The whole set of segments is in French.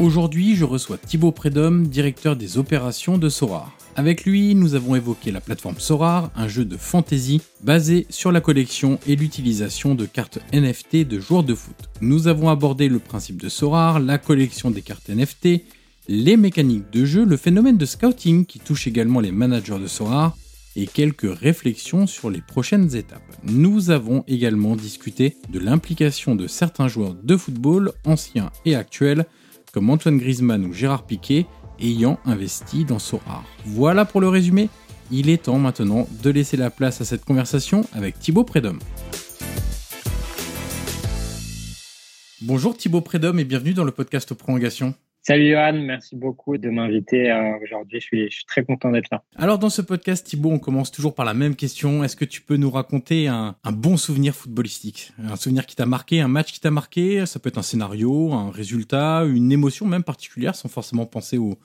Aujourd'hui, je reçois Thibaut Prédhomme, directeur des opérations de Sorar. Avec lui, nous avons évoqué la plateforme Sorar, un jeu de fantasy basé sur la collection et l'utilisation de cartes NFT de joueurs de foot. Nous avons abordé le principe de Sorar, la collection des cartes NFT, les mécaniques de jeu, le phénomène de scouting qui touche également les managers de Sorar et quelques réflexions sur les prochaines étapes. Nous avons également discuté de l'implication de certains joueurs de football, anciens et actuels, comme Antoine Griezmann ou Gérard Piquet, ayant investi dans Sorar. Voilà pour le résumé. Il est temps maintenant de laisser la place à cette conversation avec Thibaut Prédhomme. Bonjour Thibaut Prédhomme et bienvenue dans le podcast Prolongation. Salut Johan, merci beaucoup de m'inviter euh, aujourd'hui. Je suis, je suis très content d'être là. Alors dans ce podcast Thibaut, on commence toujours par la même question. Est-ce que tu peux nous raconter un, un bon souvenir footballistique? Un souvenir qui t'a marqué, un match qui t'a marqué? Ça peut être un scénario, un résultat, une émotion même particulière sans forcément penser au,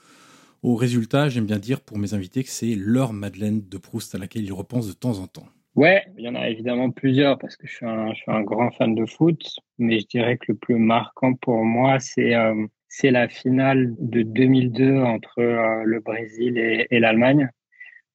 au résultat. J'aime bien dire pour mes invités que c'est leur Madeleine de Proust à laquelle ils repensent de temps en temps. Ouais, il y en a évidemment plusieurs parce que je suis un, je suis un grand fan de foot, mais je dirais que le plus marquant pour moi, c'est euh, c'est la finale de 2002 entre euh, le Brésil et, l'Allemagne.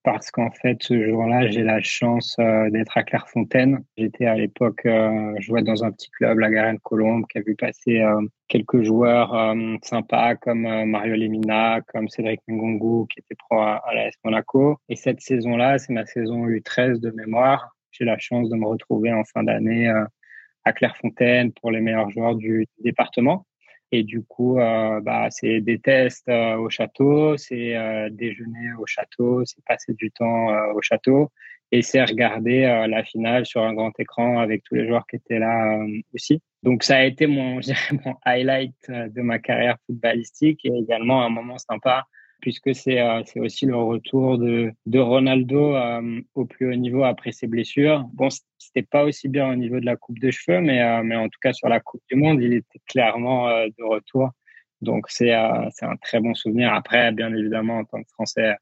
Parce qu'en fait, ce jour-là, j'ai la chance euh, d'être à Clairefontaine. J'étais à l'époque, euh, dans un petit club, la Garenne Colombe, qui a vu passer euh, quelques joueurs sympas comme Mario Lemina, comme Cédric Ngongu, qui était pro à, à l'AS Monaco. Et cette saison-là, c'est ma saison U13 de mémoire. J'ai la chance de me retrouver en fin d'année à Clairefontaine pour les meilleurs joueurs du département. Et du coup, euh, bah, c'est des tests euh, au château, c'est euh, déjeuner au château, c'est passer du temps au château et c'est regarder la finale sur un grand écran avec tous les joueurs qui étaient là aussi. Donc ça a été mon, mon highlight de ma carrière footballistique et également un moment sympa puisque c'est euh, aussi le retour de, Ronaldo euh, au plus haut niveau après ses blessures. Bon, c'était pas aussi bien au niveau de la coupe de cheveux, mais, euh, mais en tout cas sur la Coupe du Monde, il était clairement de retour. Donc c'est un très bon souvenir. Après, bien évidemment, en tant que Français,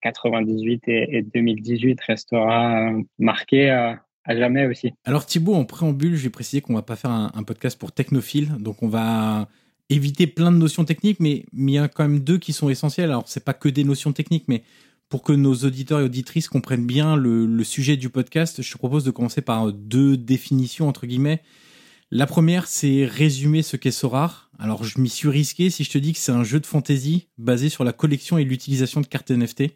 98 et, et 2018 restera marqué à jamais aussi. Alors Thibaut, en préambule, je vais préciser qu'on va pas faire un, un podcast pour technophile, donc on va éviter plein de notions techniques, mais, il y a quand même deux qui sont essentielles. Alors, c'est pas que des notions techniques, mais pour que nos auditeurs et auditrices comprennent bien le, sujet du podcast, je te propose de commencer par deux définitions, entre guillemets. La première, c'est résumer ce qu'est Sorar. Alors, je m'y suis risqué si je te dis que c'est un jeu de fantasy basé sur la collection et l'utilisation de cartes NFT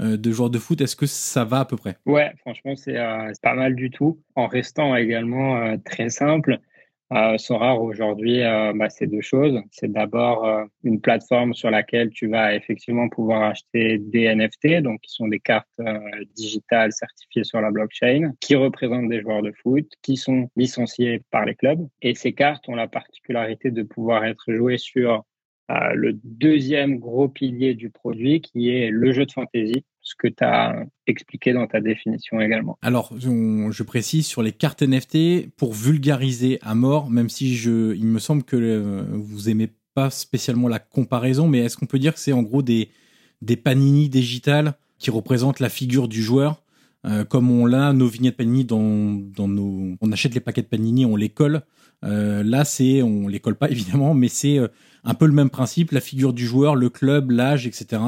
euh, de joueurs de foot. Est-ce que ça va à peu près? Ouais, franchement, c'est euh, pas mal du tout, en restant également euh, très simple Euh, Sora aujourd'hui, euh, bah, c'est deux choses. C'est d'abord euh, une plateforme sur laquelle tu vas effectivement pouvoir acheter des NFT, donc qui sont des cartes euh, digitales certifiées sur la blockchain, qui représentent des joueurs de foot, qui sont licenciés par les clubs. Et ces cartes ont la particularité de pouvoir être jouées sur euh, le deuxième gros pilier du produit, qui est le jeu de fantasy, ce que tu as expliqué dans ta définition également. Alors, je précise sur les cartes NFT pour vulgariser à mort, même si je, il me semble que euh, vous aimez pas spécialement la comparaison, mais est-ce qu'on peut dire que c'est en gros des, des panini digitales qui représentent la figure du joueur euh, comme on l'a nos vignettes Panini dans, dans nos, on achète les paquets de Panini, on les colle. Euh, là, c'est, on les colle pas évidemment, mais c'est euh, un peu le même principe, la figure du joueur, le club, l'âge, etc.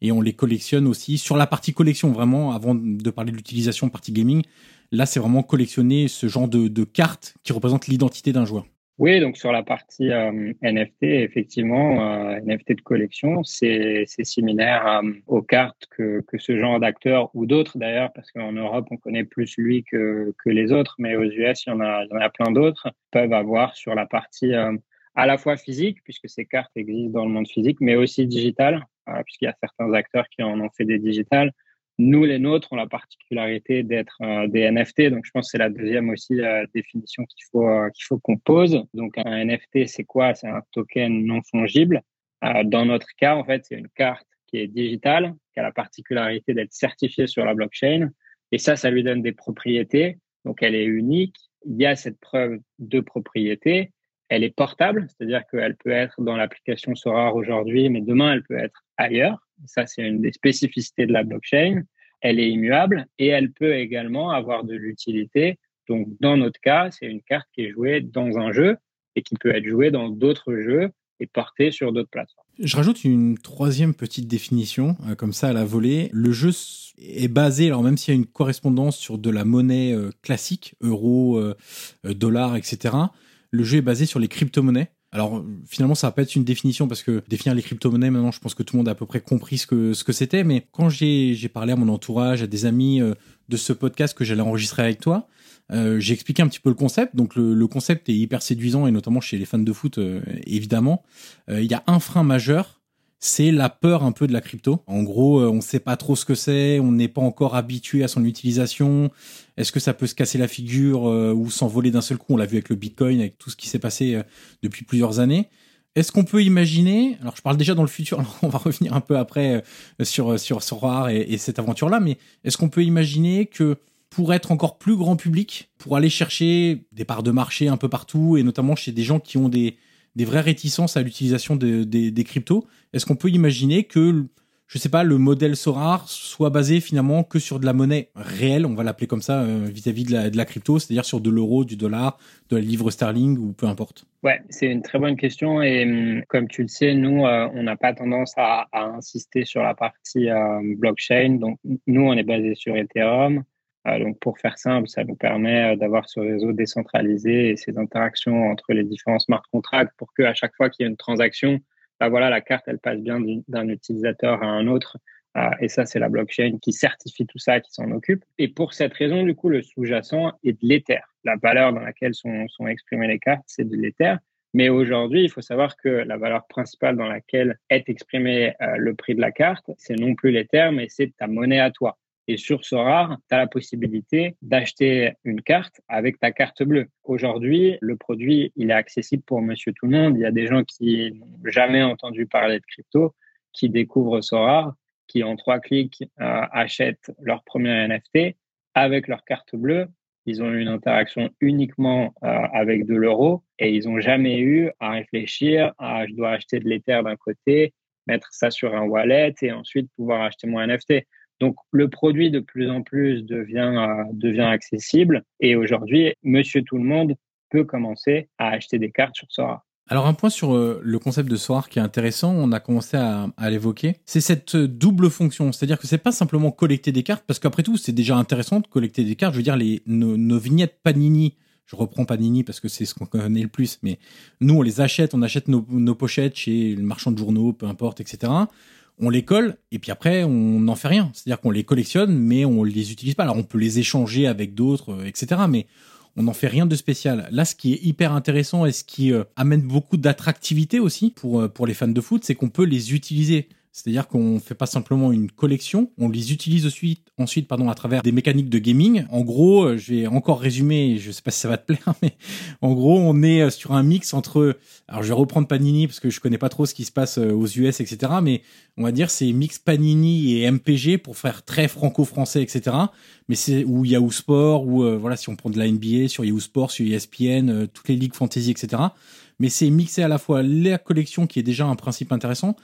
Et on les collectionne aussi sur la partie collection, vraiment, avant de parler de l'utilisation partie gaming. Là, c'est vraiment collectionner ce genre de, de cartes qui représentent l'identité d'un joueur. Oui, donc sur la partie euh, NFT, effectivement, euh, NFT de collection, c'est similaire euh, aux cartes que, ce genre d'acteurs ou d'autres d'ailleurs, parce qu'en Europe, on connaît plus lui que, les autres, mais aux US, il y en a, plein d'autres, peuvent avoir sur la partie à la fois physique, puisque ces cartes existent dans le monde physique, mais aussi digitale, euh, puisqu'il y a certains acteurs qui en ont fait des digitales. Nous, les nôtres, ont la particularité d'être euh, des NFT. Donc, je pense que c'est la deuxième aussi euh, définition qu'il faut euh, qu'il faut qu'on pose. Donc, un NFT, c'est quoi? C'est un token non fongible. Dans notre cas, en fait, c'est une carte qui est digitale, qui a la particularité d'être certifiée sur la blockchain. Et ça, ça lui donne des propriétés. Donc, elle est unique. Il y a cette preuve de propriété. Elle est portable, c'est-à-dire qu'elle peut être dans l'application Sorare aujourd'hui, mais demain, elle peut être ailleurs. Ça, c'est une des spécificités de la blockchain. Elle est immuable et elle peut également avoir de l'utilité. Donc, dans notre cas, c'est une carte qui est jouée dans un jeu et qui peut être jouée dans d'autres jeux et portée sur d'autres plateformes. Je rajoute une troisième petite définition, euh, comme ça à la volée. Le jeu est basé, alors même s'il y a une correspondance sur de la monnaie euh, classique, euro, euh, dollar, etc., le jeu est basé sur les crypto-monnaies. Alors finalement, ça va pas être une définition parce que définir les crypto-monnaies, maintenant, je pense que tout le monde a à peu près compris ce que ce que c'était. Mais quand j'ai parlé à mon entourage, à des amis euh, de ce podcast que j'allais enregistrer avec toi, euh, j'ai expliqué un petit peu le concept. Donc le, le concept est hyper séduisant et notamment chez les fans de foot, euh, évidemment. Il y a un frein majeur, c'est la peur un peu de la crypto. En gros, euh, on ne sait pas trop ce que c'est, on n'est pas encore habitué à son utilisation. Est-ce que ça peut se casser la figure euh, ou s'envoler d'un seul coup? On l'a vu avec le Bitcoin, avec tout ce qui s'est passé euh, depuis plusieurs années. Est-ce qu'on peut imaginer, alors je parle déjà dans le futur, on va revenir un peu après sur sur et cette aventure-là, mais est-ce qu'on peut imaginer que pour être encore plus grand public, pour aller chercher des parts de marché un peu partout et notamment chez des gens qui ont des des vraies réticences à l'utilisation de- des- cryptos, est-ce qu'on peut imaginer que, je sais pas, le modèle Sorare soit basé finalement que sur de la monnaie réelle, on va l'appeler comme ça, euh, vis-à-vis de, la, crypto, c'est-à-dire sur de l'euro, du dollar, de la livre sterling ou peu importe? Ouais, c'est une très bonne question et hum, comme tu le sais, nous, euh, on n'a pas tendance à, à insister sur la partie euh, blockchain. Donc, nous, on est basé sur Ethereum. Euh, donc, pour faire simple, ça nous permet euh, d'avoir ce réseau décentralisé et ces interactions entre les différents smart contracts pour que à chaque fois qu'il y a une transaction, bah voilà, la carte, elle passe bien du- d'un utilisateur à un autre. Euh, et ça, c'est la blockchain qui certifie tout ça, qui s'en occupe. Et pour cette raison, du coup, le sous-jacent est de l'Ether. La valeur dans laquelle sont, sont exprimées les cartes, c'est de l'Ether. Mais aujourd'hui, il faut savoir que la valeur principale dans laquelle est exprimé le prix de la carte, c'est non plus l'Ether, mais c'est ta monnaie à toi. Et sur Sorare, tu as la possibilité d'acheter une carte avec ta carte bleue. Aujourd'hui, le produit, il est accessible pour monsieur tout le monde. Il y a des gens qui n'ont jamais entendu parler de crypto, qui découvrent Sorare, qui en trois clics euh, achètent leur premier NFT avec leur carte bleue. Ils ont eu une interaction uniquement euh, avec de l'euro et ils n'ont jamais eu à réfléchir à je dois acheter de l'Ether d'un côté, mettre ça sur un wallet et ensuite pouvoir acheter mon NFT. Donc le produit de plus en plus devient euh, devient accessible et aujourd'hui, Monsieur tout le monde peut commencer à acheter des cartes sur Sora. Alors un point sur euh, le concept de Sorare qui est intéressant, on a commencé à, l'évoquer, c'est cette euh, double fonction, c'est-à-dire que c'est pas simplement collecter des cartes, parce qu'après tout c'est déjà intéressant de collecter des cartes, je veux dire nos, vignettes Panini, je reprends Panini parce que c'est ce qu'on connaît le plus, mais nous on les achète, on achète nos pochettes chez le marchand de journaux, peu importe, etc. On les colle et puis après on n'en fait rien, c'est-à-dire qu'on les collectionne mais on les utilise pas. Alors on peut les échanger avec d'autres, euh, etc. Mais on n'en fait rien de spécial. Là, ce qui est hyper intéressant et ce qui euh, amène beaucoup d'attractivité aussi euh, pour les fans de foot, c'est qu'on peut les utiliser c'est-à-dire qu'on fait pas simplement une collection, on les utilise ensuite, ensuite pardon, à travers des mécaniques de gaming. En gros, euh, je vais encore résumer, je sais pas si ça va te plaire, mais en gros, on est euh, sur un mix entre, alors je vais reprendre Panini parce que je connais pas trop ce qui se passe euh, aux US, etc. Mais on va dire c'est mix Panini et MPG pour faire très franco-français, etc. Mais c'est ou Yahoo Sport ou voilà si on prend de la NBA sur Yahoo Sport, sur ESPN, toutes les ligues fantasy, etc. Mais c'est mixé à la fois la collection qui est déjà un principe intéressant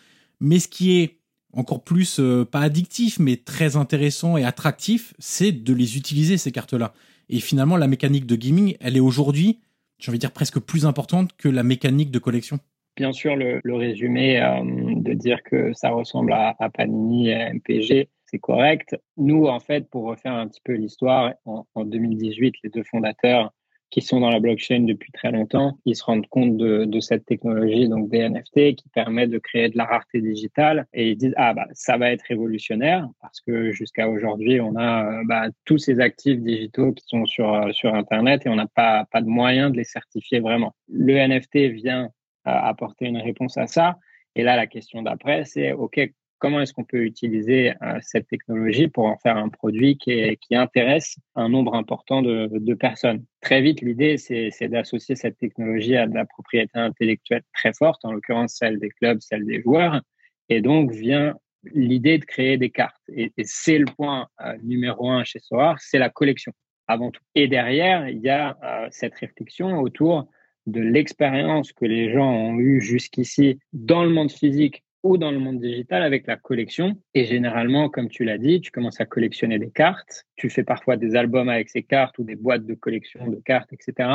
mais ce qui est encore plus, euh, pas addictif, mais très intéressant et attractif, c'est de les utiliser, ces cartes-là. Et finalement, la mécanique de gaming, elle est aujourd'hui, j'ai envie de dire, presque plus importante que la mécanique de collection. Bien sûr, le, résumé euh, de dire que ça ressemble à, Panini et MPG, c'est correct. Nous, en fait, pour refaire un petit peu l'histoire, en 2018, les deux fondateurs qui sont dans la blockchain depuis très longtemps, ils se rendent compte de, de, cette technologie, donc des NFT, qui permet de créer de la rareté digitale. Et ils disent, ah, bah, ça va être révolutionnaire parce que jusqu'à aujourd'hui, on a bah, tous ces actifs digitaux qui sont sur, sur Internet et on n'a pas, pas de moyen de les certifier vraiment. Le NFT vient euh, apporter une réponse à ça. Et là, la question d'après, c'est, OK, comment est-ce qu'on peut utiliser euh, cette technologie pour en faire un produit qui, qui intéresse un nombre important de, de personnes? Très vite, l'idée, c'est d'associer cette technologie à de la propriété intellectuelle très forte, en l'occurrence celle des clubs, celle des joueurs. Et donc vient l'idée de créer des cartes. Et, c'est le point euh, numéro un chez Sorar, c'est la collection avant tout. Et derrière, il y a euh, cette réflexion autour de l'expérience que les gens ont eue jusqu'ici dans le monde physique ou dans le monde digital avec la collection. Et généralement, comme tu l'as dit, tu commences à collectionner des cartes. Tu fais parfois des albums avec ces cartes ou des boîtes de collection de cartes, etc.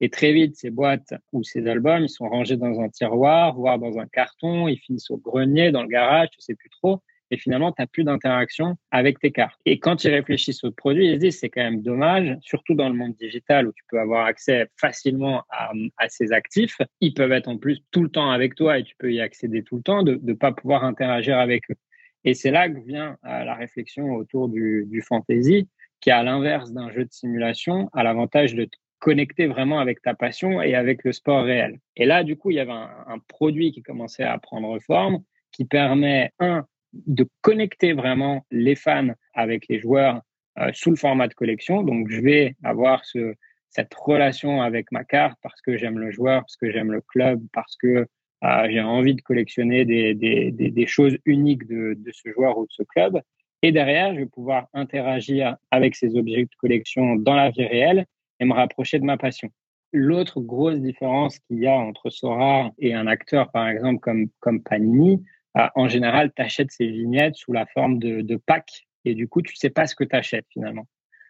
Et très vite, ces boîtes ou ces albums, ils sont rangés dans un tiroir, voire dans un carton. Ils finissent au grenier, dans le garage, tu sais plus trop et finalement, tu n'as plus d'interaction avec tes cartes. Et quand ils réfléchissent au produit, ils se disent c'est quand même dommage, surtout dans le monde digital où tu peux avoir accès facilement à, ces actifs. Ils peuvent être en plus tout le temps avec toi et tu peux y accéder tout le temps, de ne pas pouvoir interagir avec eux. Et c'est là que vient euh, la réflexion autour du, fantasy, qui, à l'inverse d'un jeu de simulation, a l'avantage de te connecter vraiment avec ta passion et avec le sport réel. Et là, du coup, il y avait un produit qui commençait à prendre forme, qui permet, un, de connecter vraiment les fans avec les joueurs euh, sous le format de collection. Donc, je vais avoir ce, cette relation avec ma carte parce que j'aime le joueur, parce que j'aime le club, parce que euh, j'ai envie de collectionner des, choses uniques de, de, ce joueur ou de ce club. Et derrière, je vais pouvoir interagir avec ces objets de collection dans la vie réelle et me rapprocher de ma passion. L'autre grosse différence qu'il y a entre Sora et un acteur, par exemple, comme, comme Panini, en général, tu achètes ces vignettes sous la forme de, packs et du coup, tu sais pas ce que tu achètes finalement.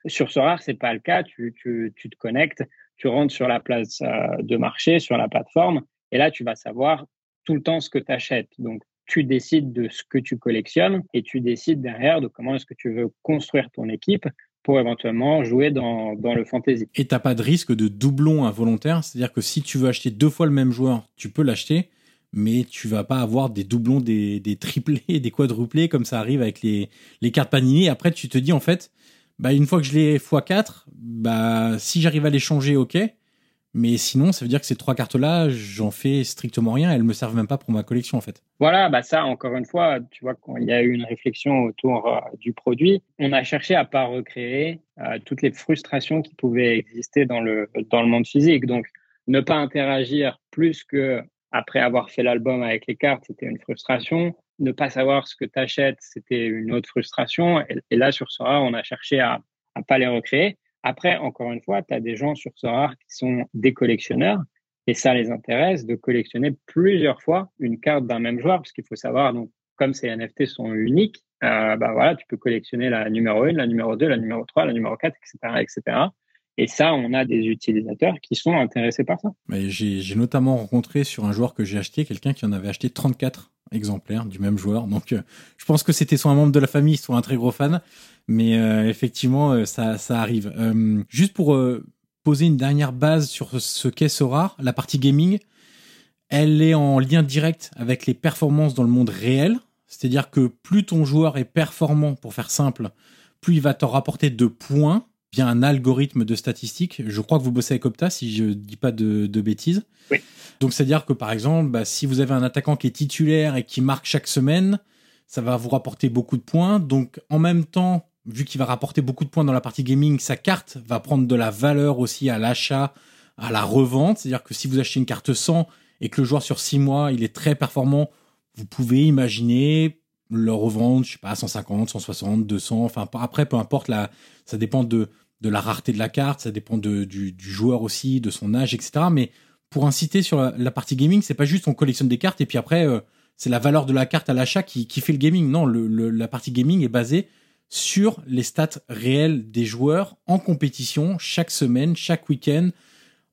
Sur Sorar, c'est pas le cas. Tu, tu, tu, te connectes, tu rentres sur la place euh, de marché, sur la plateforme, et là, tu vas savoir tout le temps ce que tu achètes. Donc, tu décides de ce que tu collectionnes et tu décides derrière de comment est-ce que tu veux construire ton équipe pour éventuellement jouer dans, dans le fantasy. Et t'as pas de risque de doublon involontaire, c'est-à-dire que si tu veux acheter deux fois le même joueur, tu peux l'acheter, mais tu vas pas avoir des doublons, des, triplés, des quadruplés comme ça arrive avec les, les cartes Panini. Après, tu te dis en fait, bah une fois que je l'ai x4, bah si j'arrive à les changer, ok. Mais sinon, ça veut dire que ces trois cartes-là, j'en fais strictement rien. Elles me servent même pas pour ma collection, en fait. Voilà, bah ça, encore une fois, tu vois, quand il y a eu une réflexion autour euh, du produit, on a cherché à pas recréer euh, toutes les frustrations qui pouvaient exister dans le dans le monde physique. Donc, ne pas interagir plus que après avoir fait l'album avec les cartes, c'était une frustration. Ne pas savoir ce que tu achètes, c'était une autre frustration. Et, là, sur Sora, on a cherché à ne pas les recréer. Après, encore une fois, tu as des gens sur Sora qui sont des collectionneurs et ça les intéresse de collectionner plusieurs fois une carte d'un même joueur parce qu'il faut savoir, donc, comme ces NFT sont uniques, euh, bah voilà, tu peux collectionner la numéro 1, la numéro 2, la numéro 3, la numéro 4, etc., etc. Et ça, on a des utilisateurs qui sont intéressés par ça. J'ai notamment rencontré sur un joueur que j'ai acheté quelqu'un qui en avait acheté 34 exemplaires du même joueur. Donc, euh, je pense que c'était soit un membre de la famille, soit un très gros fan. Mais euh, effectivement, euh, ça, arrive. juste pour poser une dernière base sur ce qu'est Sora, la partie gaming, elle est en lien direct avec les performances dans le monde réel. C'est-à-dire que plus ton joueur est performant, pour faire simple, plus il va t'en rapporter de points via un algorithme de statistiques. Je crois que vous bossez avec Opta, si je ne dis pas de, bêtises. Oui. Donc, c'est-à-dire que par exemple, bah, si vous avez un attaquant qui est titulaire et qui marque chaque semaine, ça va vous rapporter beaucoup de points. Donc, en même temps, vu qu'il va rapporter beaucoup de points dans la partie gaming, sa carte va prendre de la valeur aussi à l'achat, à la revente. C'est-à-dire que si vous achetez une carte 100 et que le joueur sur 6 mois, il est très performant, vous pouvez imaginer le revendre, je sais pas, 150, 160, 200. Enfin, après, peu importe, la, ça dépend de, de la rareté de la carte, ça dépend du, du, joueur aussi, de son âge, etc. Mais pour inciter sur la, partie gaming, c'est pas juste on collectionne des cartes et puis après, euh, c'est la valeur de la carte à l'achat qui, qui fait le gaming. Non, le, la partie gaming est basée sur les stats réelles des joueurs en compétition chaque semaine, chaque week-end,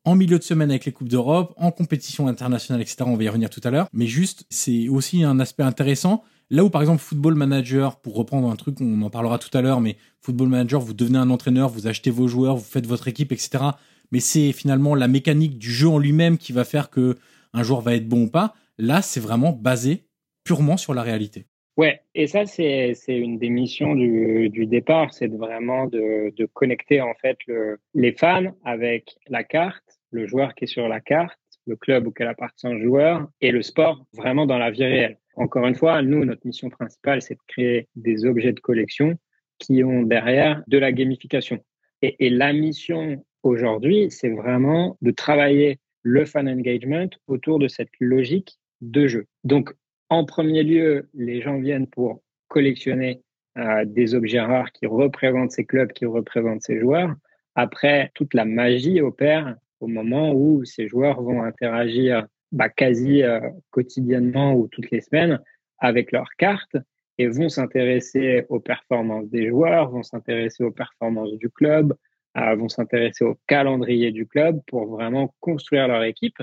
en milieu de semaine avec les Coupes d'Europe, en compétition internationale, etc. On va y revenir tout à l'heure. Mais juste, c'est aussi un aspect intéressant. Là où, par exemple, Football Manager, pour reprendre un truc, on en parlera tout à l'heure, mais Football Manager, vous devenez un entraîneur, vous achetez vos joueurs, vous faites votre équipe, etc. Mais c'est finalement la mécanique du jeu en lui-même qui va faire que un joueur va être bon ou pas. Là, c'est vraiment basé purement sur la réalité. Ouais, et ça, c'est une des missions du, départ, c'est vraiment de, connecter en fait le, les fans avec la carte le joueur qui est sur la carte, le club auquel appartient le joueur et le sport vraiment dans la vie réelle. Encore une fois, nous, notre mission principale, c'est de créer des objets de collection qui ont derrière de la gamification. Et, la mission aujourd'hui, c'est vraiment de travailler le fan engagement autour de cette logique de jeu. Donc, en premier lieu, les gens viennent pour collectionner euh, des objets rares qui représentent ces clubs, qui représentent ces joueurs. Après, toute la magie opère au moment où ces joueurs vont interagir bah, quasi euh, quotidiennement ou toutes les semaines avec leurs cartes et vont s'intéresser aux performances des joueurs, vont s'intéresser aux performances du club, euh, vont s'intéresser au calendrier du club pour vraiment construire leur équipe.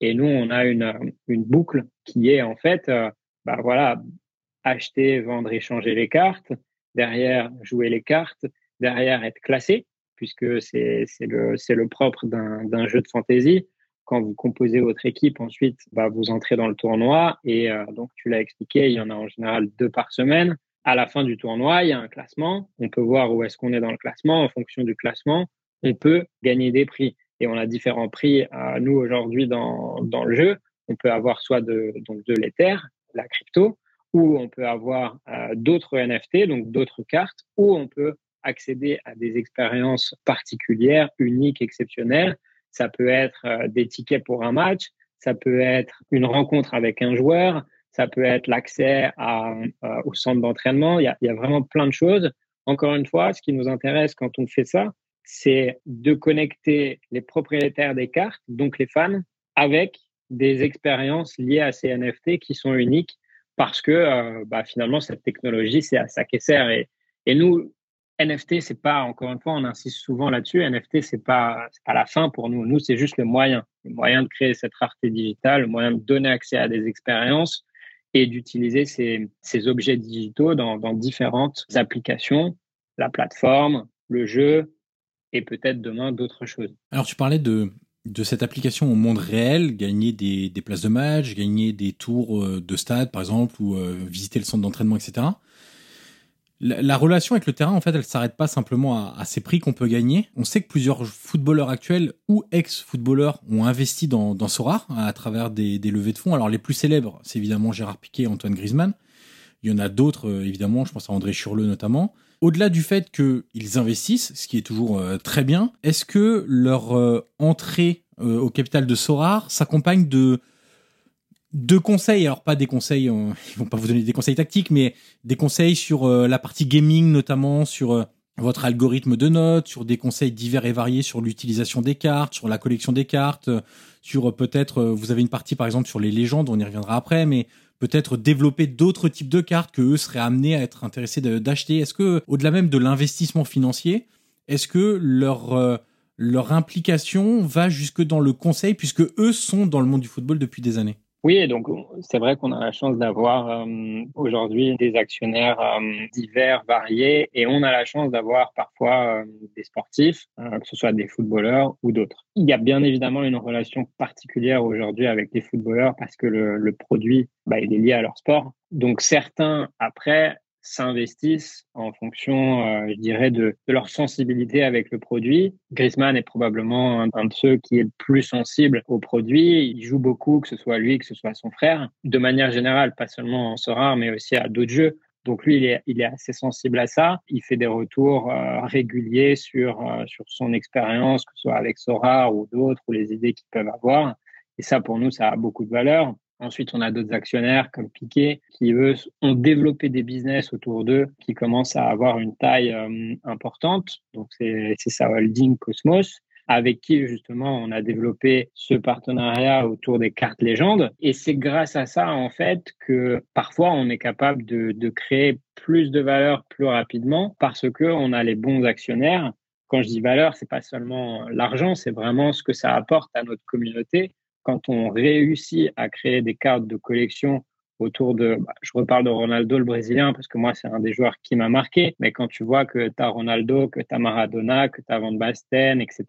Et nous, on a une, une boucle qui est en fait, euh, bah voilà, acheter, vendre, échanger les cartes, derrière jouer les cartes, derrière être classé puisque c'est le, le propre d'un jeu de fantasy. Quand vous composez votre équipe, ensuite, bah, vous entrez dans le tournoi et euh, donc tu l'as expliqué, il y en a en général deux par semaine. À la fin du tournoi, il y a un classement. On peut voir où est-ce qu'on est dans le classement. En fonction du classement, on peut gagner des prix. Et on a différents prix à nous aujourd'hui dans, dans le jeu. On peut avoir soit de, donc de l'Ether, la crypto, ou on peut avoir euh, d'autres NFT, donc d'autres cartes, ou on peut accéder à des expériences particulières, uniques, exceptionnelles. Ça peut être euh, des tickets pour un match, ça peut être une rencontre avec un joueur, ça peut être l'accès euh, au centre d'entraînement. Il, y a vraiment plein de choses. Encore une fois, ce qui nous intéresse quand on fait ça, c'est de connecter les propriétaires des cartes, donc les fans, avec des expériences liées à ces NFT qui sont uniques parce que euh, bah, finalement, cette technologie, c'est à ça qu'elle sert. Et, et nous, NFT, c'est pas, encore une fois, on insiste souvent là-dessus, NFT, c'est pas, pas la fin pour nous. Nous, c'est juste le moyen. Le moyen de créer cette rareté digitale, le moyen de donner accès à des expériences et d'utiliser ces, objets digitaux dans, différentes applications, la plateforme, le jeu et peut-être demain d'autres choses. Alors, tu parlais de, cette application au monde réel, gagner des, des places de match, gagner des tours euh, de stade, par exemple, ou euh, visiter le centre d'entraînement, etc la, relation avec le terrain, en fait, elle s'arrête pas simplement à, ces prix qu'on peut gagner. On sait que plusieurs footballeurs actuels ou ex-footballeurs ont investi dans, dans Sora à travers des, levées de fonds. Alors les plus célèbres, c'est évidemment Gérard Piquet et Antoine Griezmann. Il y en a d'autres, euh, évidemment, je pense à André Churleux notamment. Au-delà du fait qu'ils investissent, ce qui est toujours euh, très bien, est-ce que leur euh, entrée au capital de Sora s'accompagne de deux conseils, alors pas des conseils, euh, ils vont pas vous donner des conseils tactiques, mais des conseils sur euh, la partie gaming notamment, sur euh, votre algorithme de notes, sur des conseils divers et variés sur l'utilisation des cartes, sur la collection des cartes, sur peut-être, vous avez une partie par exemple sur les légendes, on y reviendra après, mais peut-être développer d'autres types de cartes que eux seraient amenés à être intéressés d'acheter. Est-ce que, au-delà même de l'investissement financier, est-ce que leur leur implication va jusque dans le conseil puisque eux sont dans le monde du football depuis des années? Oui, donc c'est vrai qu'on a la chance d'avoir euh, aujourd'hui des actionnaires euh, divers, variés, et on a la chance d'avoir parfois euh, des sportifs, que ce soit des footballeurs ou d'autres. Il y a bien évidemment une relation particulière aujourd'hui avec les footballeurs parce que le, le produit, bah, il est lié à leur sport. Donc certains, après, s'investissent en fonction, euh, je dirais, de, leur sensibilité avec le produit. Griezmann est probablement un, de ceux qui est le plus sensible au produit. Il joue beaucoup, que ce soit lui, que ce soit son frère, de manière générale, pas seulement en Sora, mais aussi à d'autres jeux. Donc lui, il est, assez sensible à ça. Il fait des retours euh, réguliers sur, euh, sur son expérience, que ce soit avec Sora ou d'autres, ou les idées qu'ils peuvent avoir. Et ça, pour nous, ça a beaucoup de valeur. Ensuite, on a d'autres actionnaires comme Piquet qui, eux, ont développé des business autour d'eux qui commencent à avoir une taille euh, importante. Donc, c'est sa holding Cosmos avec qui justement on a développé ce partenariat autour des cartes légendes. Et c'est grâce à ça en fait que parfois on est capable de, de créer plus de valeur plus rapidement parce que on a les bons actionnaires. Quand je dis valeur, c'est pas seulement l'argent, c'est vraiment ce que ça apporte à notre communauté quand on réussit à créer des cartes de collection autour de, bah, je reparle de Ronaldo le Brésilien parce que moi c'est un des joueurs qui m'a marqué, mais quand tu vois que tu as Ronaldo, que tu as Maradona, que tu as Van Basten, etc.,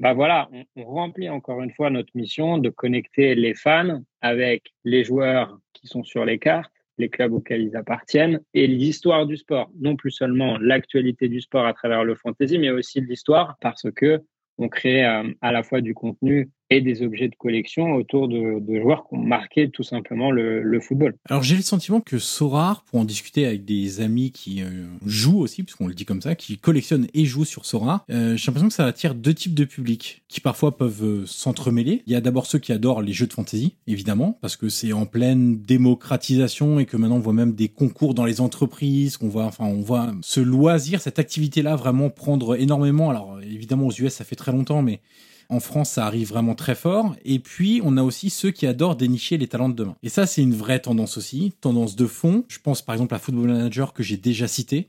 bah voilà, on, remplit encore une fois notre mission de connecter les fans avec les joueurs qui sont sur les cartes, les clubs auxquels ils appartiennent et l'histoire du sport, non plus seulement l'actualité du sport à travers le fantasy, mais aussi l'histoire parce que on crée euh, à la fois du contenu et des objets de collection autour de, de joueurs qui ont marqué tout simplement le, le football. Alors j'ai le sentiment que Sorar, pour en discuter avec des amis qui euh, jouent aussi, puisqu'on le dit comme ça, qui collectionnent et jouent sur Sorar, euh, j'ai l'impression que ça attire deux types de publics qui parfois peuvent euh, s'entremêler. Il y a d'abord ceux qui adorent les jeux de fantasy, évidemment, parce que c'est en pleine démocratisation et que maintenant on voit même des concours dans les entreprises, qu'on voit, enfin on voit ce loisir, cette activité-là vraiment prendre énormément. Alors évidemment aux US ça fait très longtemps, mais en France, ça arrive vraiment très fort. Et puis, on a aussi ceux qui adorent dénicher les talents de demain. Et ça, c'est une vraie tendance aussi, tendance de fond. Je pense par exemple à Football Manager que j'ai déjà cité.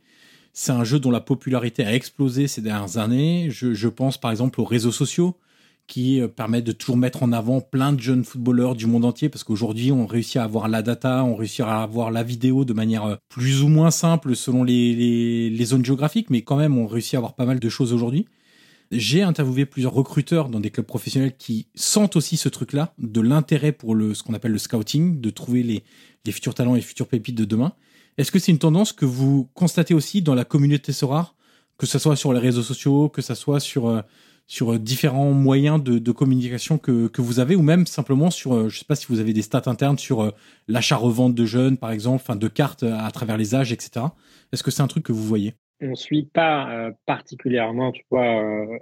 C'est un jeu dont la popularité a explosé ces dernières années. Je, pense par exemple aux réseaux sociaux qui euh, permettent de toujours mettre en avant plein de jeunes footballeurs du monde entier parce qu'aujourd'hui on réussit à avoir la data, on réussit à avoir la vidéo de manière euh, plus ou moins simple selon les, les zones géographiques, mais quand même on réussit à avoir pas mal de choses aujourd'hui. J'ai interviewé plusieurs recruteurs dans des clubs professionnels qui sentent aussi ce truc-là, de l'intérêt pour le, ce qu'on appelle le scouting, de trouver les, futurs talents et les futures pépites de demain. Est-ce que c'est une tendance que vous constatez aussi dans la communauté Sora, que ce soit sur les réseaux sociaux, que ce soit sur, euh, sur différents moyens de, communication que, que, vous avez, ou même simplement sur, euh, je sais pas si vous avez des stats internes sur euh, l'achat-revente de jeunes, par exemple, enfin de cartes à travers les âges, etc. Est-ce que c'est un truc que vous voyez? On suit pas euh, particulièrement, tu vois, euh,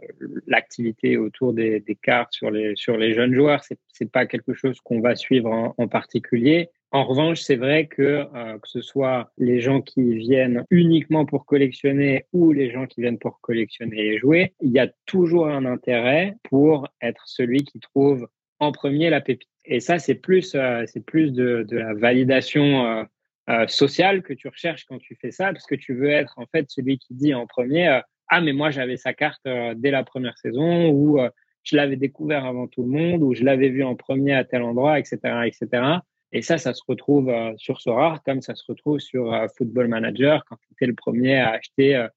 l'activité autour des, des, cartes sur les sur les jeunes joueurs. C'est c'est pas quelque chose qu'on va suivre en, en, particulier. En revanche, c'est vrai que euh, que ce soit les gens qui viennent uniquement pour collectionner ou les gens qui viennent pour collectionner et jouer, il y a toujours un intérêt pour être celui qui trouve en premier la pépite. Et ça, c'est plus c'est plus de, de la validation euh, social que tu recherches quand tu fais ça, parce que tu veux être en fait celui qui dit en premier euh, ah mais moi j'avais sa carte euh, dès la première saison ou je l'avais découvert avant tout le monde ou je l'avais vu en premier à tel endroit, etc., etc. Et ça, ça se retrouve sur Sora comme ça se retrouve sur Football Manager quand tu étais le premier à acheter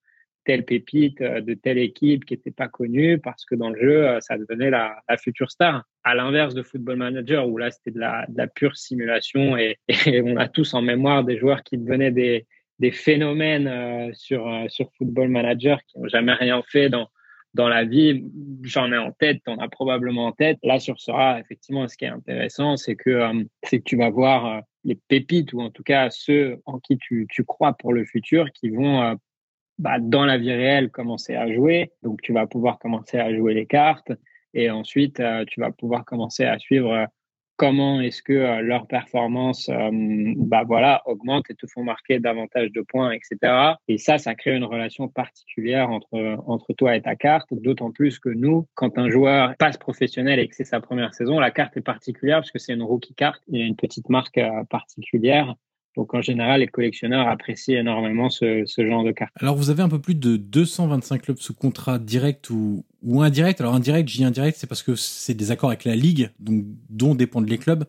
telle pépite euh, de telle équipe qui n'était pas connue parce que dans le jeu, euh, ça devenait la, future star. À l'inverse de Football Manager, où là, c'était de la, pure simulation et, on a tous en mémoire des joueurs qui devenaient des, des phénomènes euh, sur, sur Football Manager qui n'ont jamais rien fait dans, dans la vie. J'en ai en tête, t'en as probablement en tête. Là, sur Sora, effectivement, ce qui est intéressant, c'est que, c'est que tu vas voir les pépites ou en tout cas ceux en qui tu, tu crois pour le futur qui vont bah, dans la vie réelle commencer à jouer. Donc tu vas pouvoir commencer à jouer les cartes. Et ensuite euh, tu vas pouvoir commencer à suivre euh, comment est-ce que euh, leur performance bah voilà augmente et te font marquer davantage de points etc et ça ça crée une relation particulière entre entre toi et ta carte. D'autant plus que nous quand un joueur passe professionnel et que c'est sa première saison la carte est particulière parce que c'est une rookie carte. Il y a une petite marque particulière donc en général, les collectionneurs apprécient énormément ce, genre de cartes. Alors vous avez un peu plus de 225 clubs sous contrat direct ou, indirect. Alors indirect, j'ai indirect, c'est parce que c'est des accords avec la ligue, donc dont dépendent les clubs.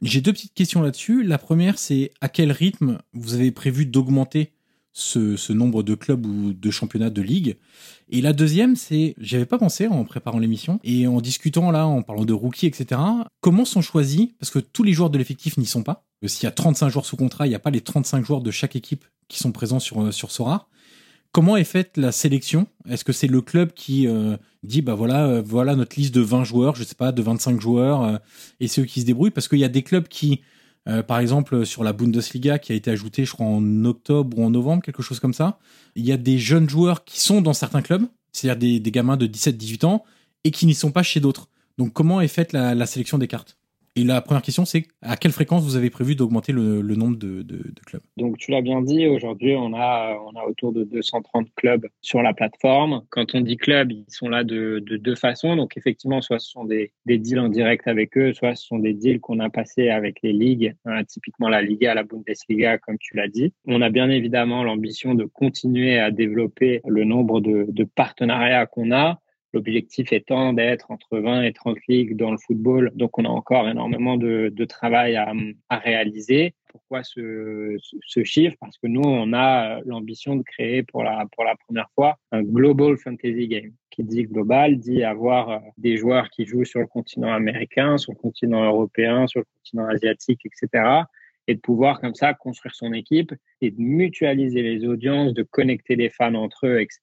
J'ai deux petites questions là-dessus. La première, c'est à quel rythme vous avez prévu d'augmenter ce, nombre de clubs ou de championnats de ligue. Et la deuxième, c'est, j'avais pas pensé en préparant l'émission et en discutant là, en parlant de rookies, etc. Comment sont choisis Parce que tous les joueurs de l'effectif n'y sont pas. S'il y a 35 joueurs sous contrat, il n'y a pas les 35 joueurs de chaque équipe qui sont présents sur sur Sora. Comment est faite la sélection? Est-ce que c'est le club qui euh, dit bah voilà euh, voilà notre liste de 20 joueurs, je sais pas, de 25 joueurs euh, et ceux qui se débrouillent? Parce qu'il y a des clubs qui euh, par exemple sur la Bundesliga qui a été ajoutée je crois en octobre ou en novembre, quelque chose comme ça, il y a des jeunes joueurs qui sont dans certains clubs, c'est-à-dire des, gamins de 17-18 ans et qui n'y sont pas chez d'autres. Donc comment est faite la sélection des cartes? Et la première question, c'est à quelle fréquence vous avez prévu d'augmenter le, nombre de, clubs? Donc, tu l'as bien dit, aujourd'hui, on a, on a autour de 230 clubs sur la plateforme. Quand on dit club, ils sont là de, de deux façons. Donc, effectivement, soit ce sont des, deals en direct avec eux, soit ce sont des deals qu'on a passés avec les ligues, hein, typiquement la Liga, la Bundesliga, comme tu l'as dit. On a bien évidemment l'ambition de continuer à développer le nombre de partenariats qu'on a. L'objectif étant d'être entre 20 et 30 ligues dans le football. Donc, on a encore énormément de, de travail à, à, réaliser. Pourquoi ce, ce, chiffre? Parce que nous, on a l'ambition de créer pour la, pour la première fois un Global Fantasy Game. Qui dit global, dit avoir des joueurs qui jouent sur le continent américain, sur le continent européen, sur le continent asiatique, etc et de pouvoir comme ça construire son équipe et de mutualiser les audiences, de connecter les fans entre eux, etc.,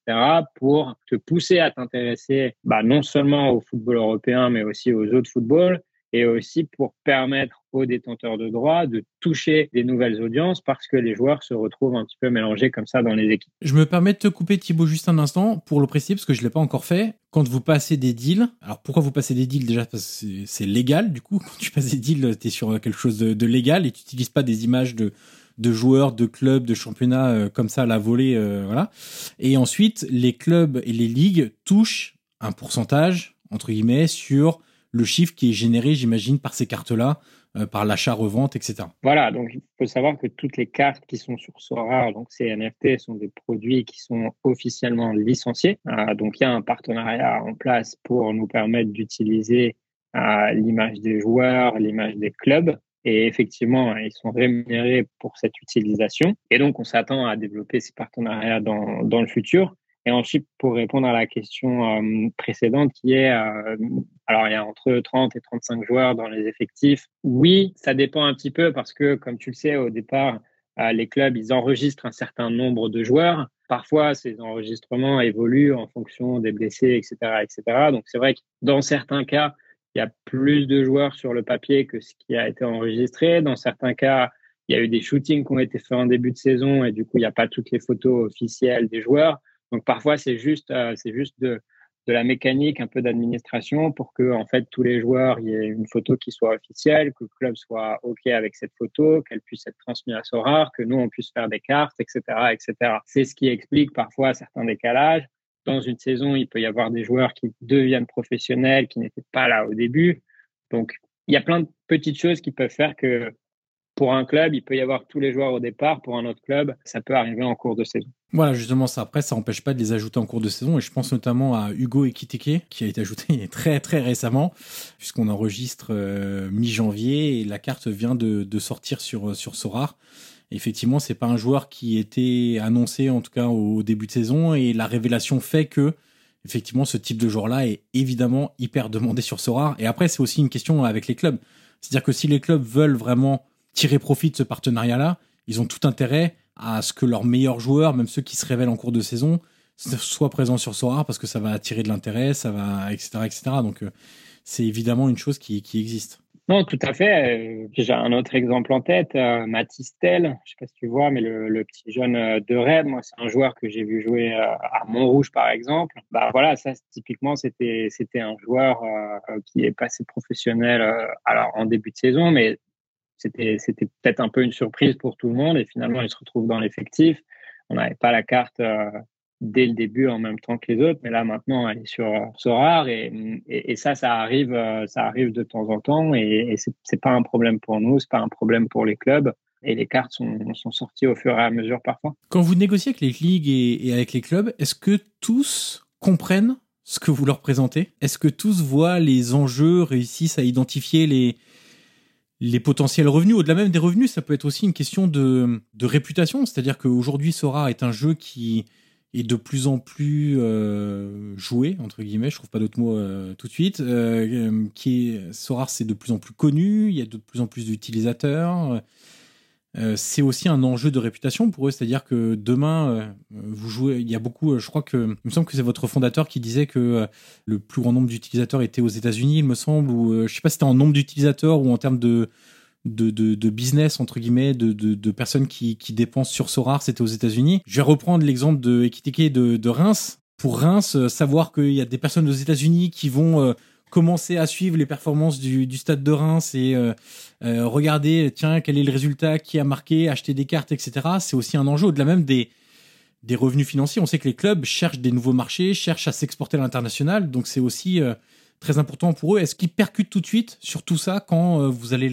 pour te pousser à t'intéresser bah, non seulement au football européen, mais aussi aux autres footballs et aussi pour permettre aux détenteurs de droits de toucher des nouvelles audiences parce que les joueurs se retrouvent un petit peu mélangés comme ça dans les équipes. Je me permets de te couper Thibaut juste un instant pour le préciser parce que je l'ai pas encore fait. Quand vous passez des deals, alors pourquoi vous passez des deals déjà? C'est légal du coup quand tu passes des deals tu es sur quelque chose de, légal et tu n'utilises pas des images de de joueurs, de clubs, de championnats euh, comme ça à la volée, euh, voilà. Et ensuite, les clubs et les ligues touchent un pourcentage entre guillemets sur le chiffre qui est généré, j'imagine, par ces cartes-là, euh, par l'achat-revente, etc. Voilà, donc il faut savoir que toutes les cartes qui sont sur Sora, donc ces NFT, sont des produits qui sont officiellement licenciés. Euh, donc il y a un partenariat en place pour nous permettre d'utiliser euh, l'image des joueurs, l'image des clubs. Et effectivement, ils sont rémunérés pour cette utilisation. Et donc, on s'attend à développer ces partenariats dans, dans le futur. Et ensuite, pour répondre à la question euh, précédente qui est, euh, alors il y a entre 30 et 35 joueurs dans les effectifs. Oui, ça dépend un petit peu parce que, comme tu le sais, au départ, euh, les clubs, ils enregistrent un certain nombre de joueurs. Parfois, ces enregistrements évoluent en fonction des blessés, etc., etc. Donc, c'est vrai que dans certains cas, il y a plus de joueurs sur le papier que ce qui a été enregistré. Dans certains cas, il y a eu des shootings qui ont été faits en début de saison et du coup, il n'y a pas toutes les photos officielles des joueurs. Donc parfois c'est juste euh, c'est juste de de la mécanique, un peu d'administration pour que en fait tous les joueurs y ait une photo qui soit officielle, que le club soit ok avec cette photo, qu'elle puisse être transmise à Sorar, que nous on puisse faire des cartes, etc., etc. C'est ce qui explique parfois certains décalages. Dans une saison, il peut y avoir des joueurs qui deviennent professionnels, qui n'étaient pas là au début. Donc il y a plein de petites choses qui peuvent faire que pour un club, il peut y avoir tous les joueurs au départ. Pour un autre club, ça peut arriver en cours de saison. Voilà, justement, ça. Après, ça n'empêche pas de les ajouter en cours de saison. Et je pense notamment à Hugo Ekiteke, qui a été ajouté très, très récemment, puisqu'on enregistre euh, mi-janvier et la carte vient de, de sortir sur, sur Sorar. Effectivement, c'est pas un joueur qui était annoncé, en tout cas, au début de saison. Et la révélation fait que, effectivement, ce type de joueur-là est évidemment hyper demandé sur Sorar. Et après, c'est aussi une question avec les clubs. C'est-à-dire que si les clubs veulent vraiment tirer profit de ce partenariat-là, ils ont tout intérêt à ce que leurs meilleurs joueurs, même ceux qui se révèlent en cours de saison, soient présents sur Sora parce que ça va attirer de l'intérêt, ça va, etc., etc. Donc, euh, c'est évidemment une chose qui, qui existe. Non, tout à fait. J'ai un autre exemple en tête, euh, Mathis Tell. Je sais pas si tu vois, mais le, le petit jeune euh, de Red, moi, c'est un joueur que j'ai vu jouer euh, à Montrouge, par exemple. Bah voilà, ça, typiquement, c'était c'était un joueur euh, qui est passé professionnel alors en début de saison, mais c'était c'était peut-être un peu une surprise pour tout le monde et finalement il se retrouve dans l'effectif. On n'avait pas la carte euh, dès le début en même temps que les autres, mais là maintenant elle est sur rare et, et, ça ça arrive euh, ça arrive de temps en temps et, et c'est pas un problème pour nous, c'est pas un problème pour les clubs. Et les cartes sont, sont sorties au fur et à mesure parfois. Quand vous négociez avec les ligues et avec les clubs, est-ce que tous comprennent ce que vous leur présentez? Est-ce que tous voient les enjeux, réussissent à identifier les, les potentiels revenus. Au-delà même des revenus, ça peut être aussi une question de, réputation. C'est-à-dire qu'aujourd'hui, Sora est un jeu qui est de plus en plus euh, joué, entre guillemets, je trouve pas d'autres mots euh, tout de suite. Euh, qui Sora, c'est de plus en plus connu, il y a de plus en plus d'utilisateurs. Euh, c'est aussi un enjeu de réputation pour eux, c'est-à-dire que demain, euh, vous jouez, il y a beaucoup, euh, je crois que, il me semble que c'est votre fondateur qui disait que le plus grand nombre d'utilisateurs était aux États-Unis, il me semble, ou je sais pas si c'était en nombre d'utilisateurs ou en termes de, de, de, business, entre guillemets, de, de, personnes qui, qui dépensent sur Sorar, c'était aux États-Unis. Je vais reprendre l'exemple de, de Reims. Pour Reims, savoir qu'il y a des personnes aux États-Unis qui vont commencer à suivre les performances du, stade de Reims et euh, euh, regarder, tiens, quel est le résultat, qui a marqué, acheter des cartes, etc. C'est aussi un enjeu au-delà même des, des revenus financiers. On sait que les clubs cherchent des nouveaux marchés, cherchent à s'exporter à l'international, donc c'est aussi euh, très important pour eux. Est-ce qu'ils percutent tout de suite sur tout ça quand vous allez...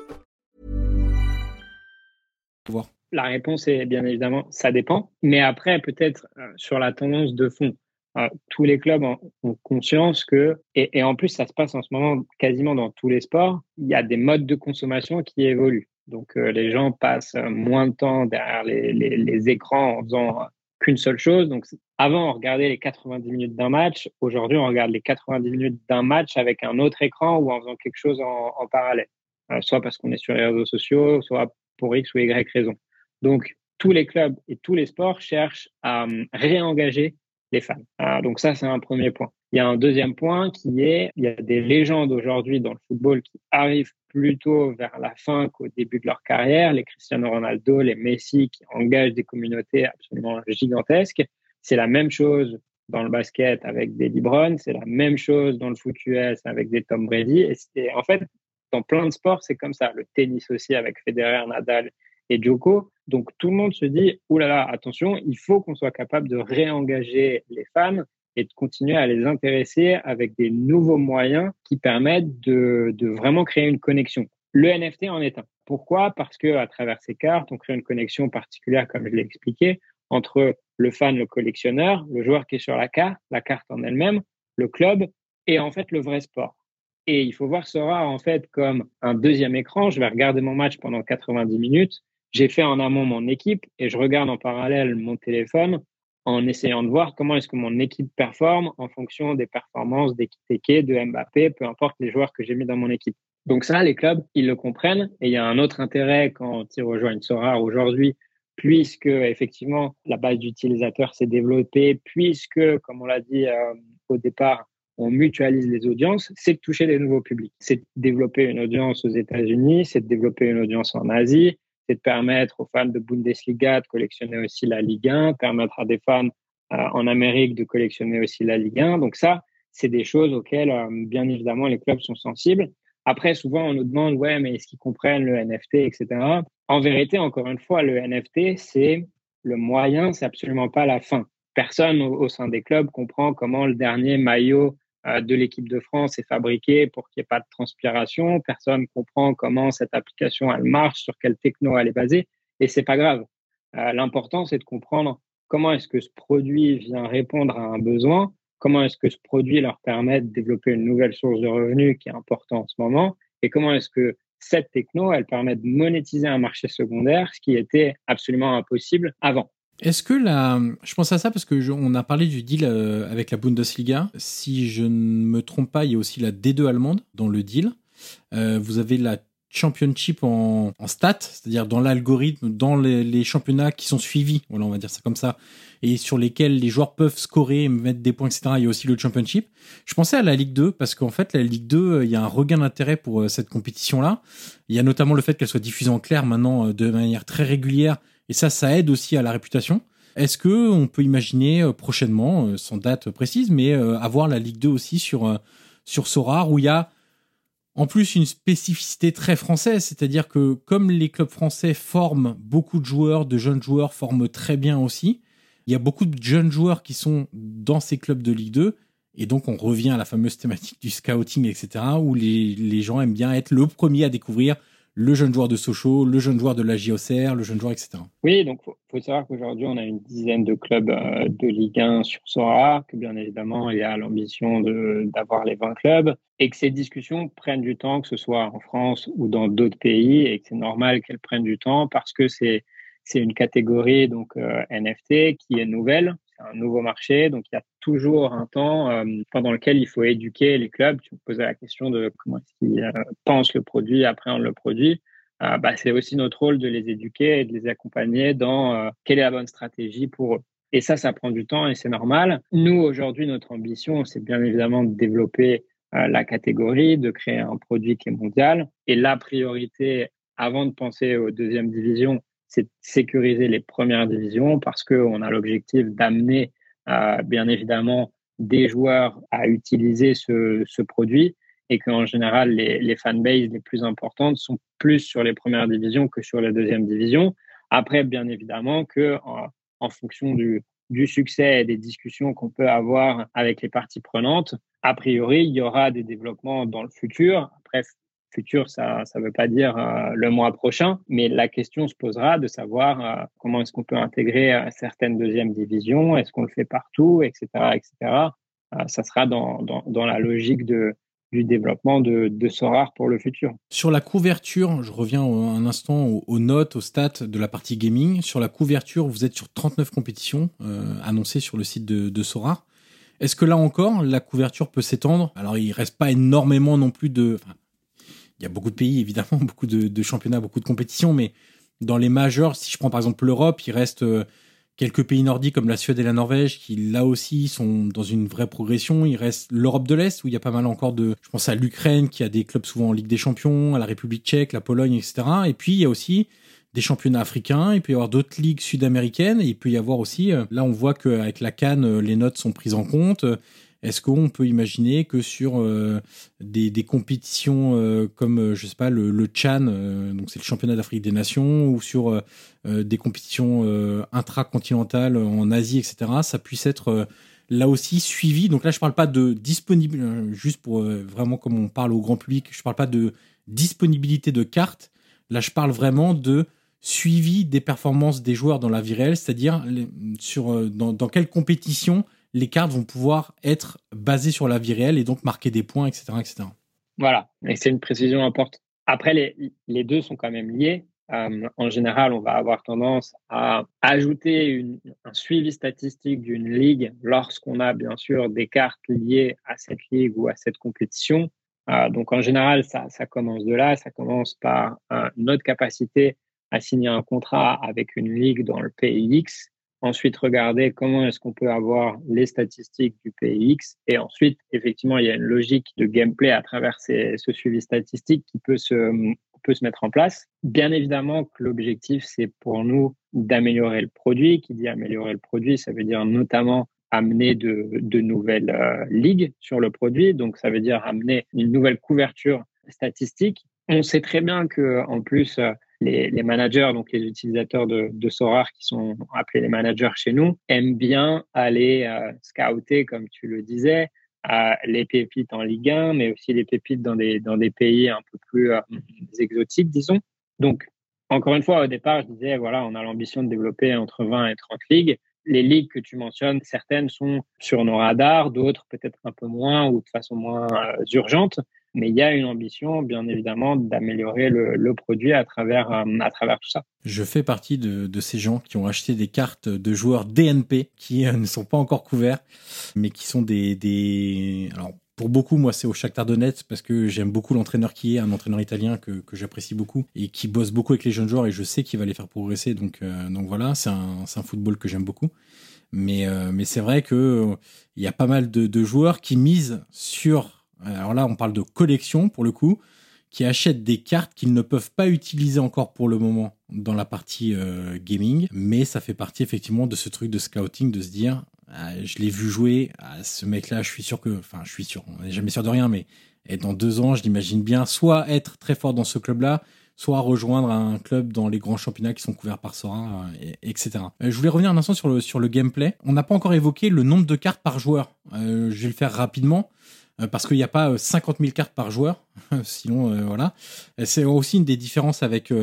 La réponse est bien évidemment ça dépend, mais après peut-être euh, sur la tendance de fond. Euh, tous les clubs ont, conscience que, et, en plus ça se passe en ce moment quasiment dans tous les sports, il y a des modes de consommation qui évoluent. Donc euh, les gens passent moins de temps derrière les, écrans en faisant qu'une seule chose. Donc avant on regardait les 90 minutes d'un match, aujourd'hui on regarde les 90 minutes d'un match avec un autre écran ou en faisant quelque chose en, en parallèle. soit parce qu'on est sur les réseaux sociaux, soit pour X ou Y raison. Donc, tous les clubs et tous les sports cherchent à euh, réengager les fans. Ah, donc ça, c'est un premier point. Il y a un deuxième point qui est, il y a des légendes aujourd'hui dans le football qui arrivent plutôt vers la fin qu'au début de leur carrière, les Cristiano Ronaldo, les Messi qui engagent des communautés absolument gigantesques. C'est la même chose dans le basket avec des LeBron, c'est la même chose dans le foot US avec des Tom Brady. Et, en fait, dans plein de sports, c'est comme ça. Le tennis aussi avec Federer, Nadal et Joko. Donc tout le monde se dit, oulala, attention, il faut qu'on soit capable de réengager les fans et de continuer à les intéresser avec des nouveaux moyens qui permettent de, de vraiment créer une connexion. Le NFT en est un. Pourquoi? Parce que à travers ces cartes, on crée une connexion particulière, comme je l'ai expliqué, entre le fan, le collectionneur, le joueur qui est sur la carte, la carte en elle-même, le club et en fait le vrai sport. Et il faut voir Sora en fait comme un deuxième écran. Je vais regarder mon match pendant 90 minutes j'ai fait en amont mon équipe et je regarde en parallèle mon téléphone en essayant de voir comment est-ce que mon équipe performe en fonction des performances d'Ekiteke, de Mbappé, peu importe les joueurs que j'ai mis dans mon équipe. Donc ça, les clubs, ils le comprennent. Et il y a un autre intérêt quand ils rejoignent Sora aujourd'hui, puisque effectivement la base d'utilisateurs s'est développée, puisque, comme on l'a dit euh, au départ, on mutualise les audiences, c'est de toucher des nouveaux publics. C'est de développer une audience aux États-Unis, c'est de développer une audience en Asie, c'est de permettre aux fans de Bundesliga de collectionner aussi la Ligue 1, permettre à des fans euh, en Amérique de collectionner aussi la Ligue 1. Donc ça, c'est des choses auxquelles, euh, bien évidemment, les clubs sont sensibles. Après, souvent, on nous demande, ouais, mais est-ce qu'ils comprennent le NFT, etc. En vérité, encore une fois, le NFT, c'est le moyen, c'est absolument pas la fin. Personne au sein des clubs comprend comment le dernier maillot de l'équipe de France est fabriquée pour qu'il n'y ait pas de transpiration. Personne comprend comment cette application elle marche, sur quelle techno elle est basée, et c'est pas grave. Euh, l'important c'est de comprendre comment est-ce que ce produit vient répondre à un besoin, comment est-ce que ce produit leur permet de développer une nouvelle source de revenus qui est importante en ce moment, et comment est-ce que cette techno elle permet de monétiser un marché secondaire, ce qui était absolument impossible avant. Est-ce que la. Je pense à ça parce que on a parlé du deal euh, avec la Bundesliga. Si je ne me trompe pas, il y a aussi la D2 allemande dans le deal. Euh, vous avez la Championship en, en stats, c'est-à-dire dans l'algorithme, dans les, championnats qui sont suivis, voilà, on va dire ça comme ça, et sur lesquels les joueurs peuvent scorer, mettre des points, etc. Il y a aussi le Championship. Je pensais à la Ligue 2 parce qu'en fait, la Ligue 2, euh, il y a un regain d'intérêt pour cette compétition-là. Il y a notamment le fait qu'elle soit diffusée en clair maintenant de manière très régulière et ça, ça aide aussi à la réputation. Est-ce que on peut imaginer euh, prochainement, euh, sans date précise, mais euh, avoir la Ligue 2 aussi sur sur Sorar où il y a En plus, une spécificité très française, c'est-à-dire que comme les clubs français forment beaucoup de joueurs, de jeunes joueurs forment très bien aussi, il y a beaucoup de jeunes joueurs qui sont dans ces clubs de Ligue 2. Et donc, on revient à la fameuse thématique du scouting, etc., où les, les gens aiment bien être le premier à découvrir le jeune joueur de Sochaux, le jeune joueur de la JOCR, le jeune joueur, etc. Oui, donc il faut, savoir qu'aujourd'hui, on a une dizaine de clubs euh, de Ligue 1 sur Sora, que bien évidemment, il y a l'ambition d'avoir les 20 clubs, et que ces discussions prennent du temps, que ce soit en France ou dans d'autres pays, et que c'est normal qu'elles prennent du temps parce que c'est c'est une catégorie donc euh, NFT qui est nouvelle, un nouveau marché, donc il y a toujours un temps euh, pendant lequel il faut éduquer les clubs. Tu me posais la question de comment qu'ils euh, pensent le produit, appréhendent le produit. bah, c'est aussi notre rôle de les éduquer et de les accompagner dans quelle est la bonne stratégie pour eux. Et ça, ça prend du temps et c'est normal. Nous, aujourd'hui, notre ambition, c'est bien évidemment de développer la catégorie, de créer un produit qui est mondial. Et la priorité, avant de penser aux deuxièmes divisions, c'est sécuriser les premières divisions parce qu'on a l'objectif d'amener euh, bien évidemment des joueurs à utiliser ce, produit et qu'en général les, les fanbases les plus importantes sont plus sur les premières divisions que sur les deuxièmes divisions. Après, bien évidemment que en, en fonction du, du succès et des discussions qu'on peut avoir avec les parties prenantes, a priori, il y aura des développements dans le futur. Après, futur, ça ne veut pas dire euh, le mois prochain, mais la question se posera de savoir euh, comment est-ce qu'on peut intégrer euh, certaines deuxièmes divisions, est-ce qu'on le fait partout, etc., etc. ça sera dans, dans, dans, la logique de, du développement de, de Sorar pour le futur. Sur la couverture, je reviens un instant aux, notes, aux stats de la partie gaming. Sur la couverture, vous êtes sur 39 compétitions annoncées sur le site de, de Sorar. Est-ce que là encore, la couverture peut s'étendre? Alors, il reste pas énormément non plus de il y a beaucoup de pays, évidemment, beaucoup de, championnats, beaucoup de compétitions, mais dans les majeurs, si je prends par exemple l'Europe, il reste euh, quelques pays nordiques comme la Suède et la Norvège qui là aussi sont dans une vraie progression. Il reste l'Europe de l'Est où il y a pas mal encore de, je pense à l'Ukraine qui a des clubs souvent en Ligue des Champions, à la République tchèque, la Pologne, etc. Et puis il y a aussi des championnats africains, il peut y avoir d'autres ligues sud-américaines, il peut y avoir aussi, euh, là on voit qu'avec la Cannes, euh, les notes sont prises en compte, est-ce qu'on peut imaginer que sur euh, des, compétitions euh, comme, euh, je sais pas, le, le Chan, c'est le championnat d'Afrique des Nations, ou sur des compétitions intracontinentales en Asie, etc., ça puisse être là aussi suivi? Donc là, je parle pas de disponible, juste pour vraiment comme on parle au grand public, je parle pas de disponibilité de cartes. Là, je parle vraiment de suivi des performances des joueurs dans la vie réelle, c'est-à-dire dans, dans quelle compétition les cartes vont pouvoir être basées sur la vie réelle et donc marquer des points, etc. etc. Voilà, et c'est une précision importante. Après, les, deux sont quand même liés. Euh, en général, on va avoir tendance à ajouter un suivi statistique d'une ligue lorsqu'on a bien sûr des cartes liées à cette ligue ou à cette compétition. Euh, donc en général, ça, ça, commence de là, ça commence par euh, notre capacité à signer un contrat avec une ligue dans le pays X ensuite regarder comment est-ce qu'on peut avoir les statistiques du PX et ensuite effectivement il y a une logique de gameplay à travers ce suivi statistique qui peut se peut se mettre en place. Bien évidemment que l'objectif c'est pour nous d'améliorer le produit. Qui dit améliorer le produit, ça veut dire notamment amener de, de nouvelles euh, ligues sur le produit. Donc ça veut dire amener une nouvelle couverture statistique. On sait très bien que en plus euh, les, managers, donc les utilisateurs de, de Sorar qui sont appelés les managers chez nous, aiment bien aller euh, scouter, comme tu le disais, euh, les pépites en Ligue 1, mais aussi les pépites dans des, dans des pays un peu plus euh, exotiques, disons. Donc, encore une fois, au départ, je disais, voilà, on a l'ambition de développer entre 20 et 30 ligues. Les ligues que tu mentionnes, certaines sont sur nos radars, d'autres peut-être un peu moins ou de façon moins urgente. Mais il y a une ambition, bien évidemment, d'améliorer le, produit à travers, euh, à travers tout ça. Je fais partie de, de, ces gens qui ont acheté des cartes de joueurs DNP qui euh, ne sont pas encore couverts, mais qui sont des, des... Alors, pour beaucoup, moi, c'est au Shakhtar Donetsk parce que j'aime beaucoup l'entraîneur qui est, un entraîneur italien que, que j'apprécie beaucoup et qui bosse beaucoup avec les jeunes joueurs et je sais qu'il va les faire progresser. Donc, euh, donc voilà, c'est un, un football que j'aime beaucoup. Mais, mais c'est vrai que il y a pas mal de, de joueurs qui misent sur alors là on parle de collection pour le coup, qui achètent des cartes qu'ils ne peuvent pas utiliser encore pour le moment dans la partie euh, gaming, mais ça fait partie effectivement de ce truc de scouting, de se dire, ah, je l'ai vu jouer, ah, ce mec-là, je suis sûr que, enfin je suis sûr, on n'est jamais sûr de rien, mais Et dans deux ans, je l'imagine bien, soit être très fort dans ce club-là, soit rejoindre un club dans les grands championnats qui sont couverts par Sora, etc. je voulais revenir un instant sur le, sur le gameplay. On n'a pas encore évoqué le nombre de cartes par joueur. je vais le faire rapidement. Euh, parce qu'il n'y a pas 50 euh, 000 cartes par joueur. Sinon, euh, voilà. C'est aussi une des différences avec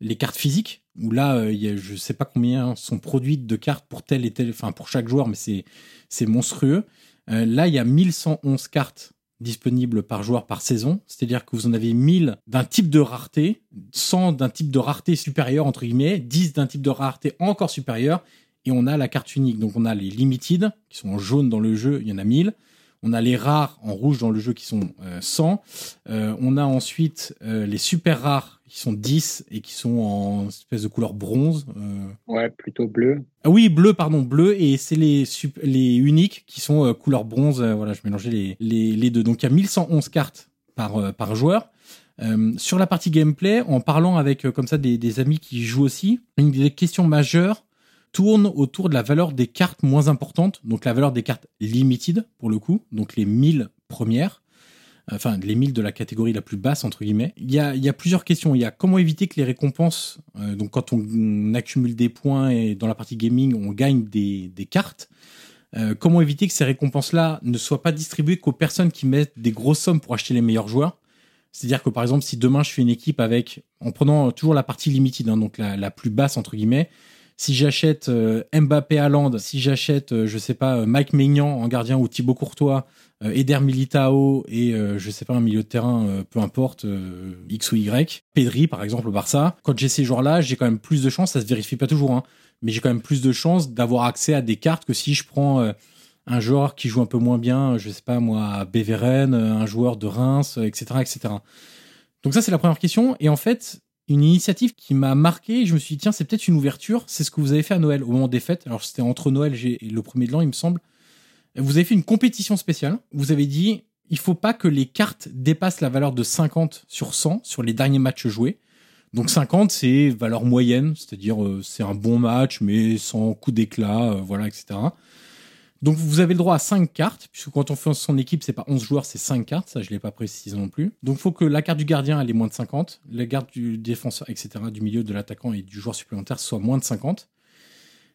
les cartes physiques, où là, je ne sais pas combien sont produites de cartes pour tel et tel, enfin pour chaque joueur, mais c'est monstrueux. là, il y a 1111 cartes disponibles par joueur par saison, c'est-à-dire que vous en avez 1000 d'un type de rareté, 100 d'un type de rareté supérieur, entre guillemets, 10 d'un type de rareté encore supérieur, et on a la carte unique. Donc on a les limited, qui sont en jaune dans le jeu, il y en a 1000. On a les rares en rouge dans le jeu qui sont 100. Euh, euh, on a ensuite euh, les super rares qui sont 10 et qui sont en espèce de couleur bronze. Ouais, plutôt bleu. Ah oui, bleu, pardon, bleu. Et c'est les, les uniques qui sont couleur bronze. voilà, je mélangeais les, les, les, deux. Donc il y a 1111 cartes par, par joueur. sur la partie gameplay, en parlant avec comme ça des, des amis qui jouent aussi, une des questions majeures, tourne autour de la valeur des cartes moins importantes, donc la valeur des cartes limited pour le coup, donc les 1000 premières, enfin les 1000 de la catégorie la plus basse entre guillemets. Il y a, plusieurs questions. Il y a comment éviter que les récompenses, euh, donc quand on, accumule des points et dans la partie gaming on gagne des, cartes, euh, comment éviter que ces récompenses-là ne soient pas distribuées qu'aux personnes qui mettent des grosses sommes pour acheter les meilleurs joueurs? C'est-à-dire que par exemple, si demain je fais une équipe avec, en prenant toujours la partie limited, hein, donc la, plus basse entre guillemets, si j'achète euh, Mbappé à Land, si j'achète, euh, je sais pas, euh, Mike Maignan en gardien ou Thibaut Courtois, Eder Militao et je sais pas un milieu de terrain, peu importe X ou Y, Pedri par exemple au Barça. Quand j'ai ces joueurs-là, j'ai quand même plus de chances, ça se vérifie pas toujours, hein, mais j'ai quand même plus de chances d'avoir accès à des cartes que si je prends un joueur qui joue un peu moins bien, je sais pas moi, Beveren, un joueur de Reims, etc., etc. Donc ça c'est la première question. Et en fait, une initiative qui m'a marqué. Je me suis dit, tiens, c'est peut-être une ouverture. C'est ce que vous avez fait à Noël, au moment des fêtes. Alors, c'était entre Noël et le premier de l'an, il me semble. Vous avez fait une compétition spéciale. Vous avez dit, il faut pas que les cartes dépassent la valeur de 50 sur 100 sur les derniers matchs joués. Donc 50, c'est valeur moyenne, c'est-à-dire euh, c'est un bon match, mais sans coup d'éclat, euh, voilà, etc. Donc vous avez le droit à 5 cartes, puisque quand on fait son équipe, c'est pas 11 joueurs, c'est 5 cartes, ça je l'ai pas précisé non plus. Donc il faut que la carte du gardien elle est moins de 50, la carte du défenseur, etc., du milieu de l'attaquant et du joueur supplémentaire soit moins de 50.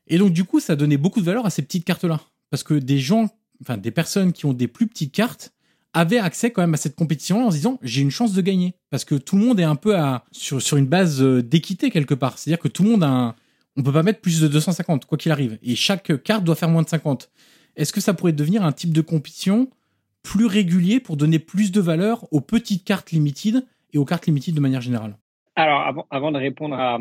Et donc du coup, ça donnait beaucoup de valeur à ces petites cartes-là. Parce que des gens, enfin des personnes qui ont des plus petites cartes, avaient accès quand même à cette compétition en se disant j'ai une chance de gagner. Parce que tout le monde est un peu sur une base euh, d'équité quelque part. C'est-à-dire que tout le monde a un, on peut pas mettre plus de 250, quoi qu'il arrive. Et chaque carte doit faire moins de 50. Est-ce que ça pourrait devenir un type de compétition plus régulier pour donner plus de valeur aux petites cartes limited et aux cartes limited de manière générale? Alors, avant, de répondre à,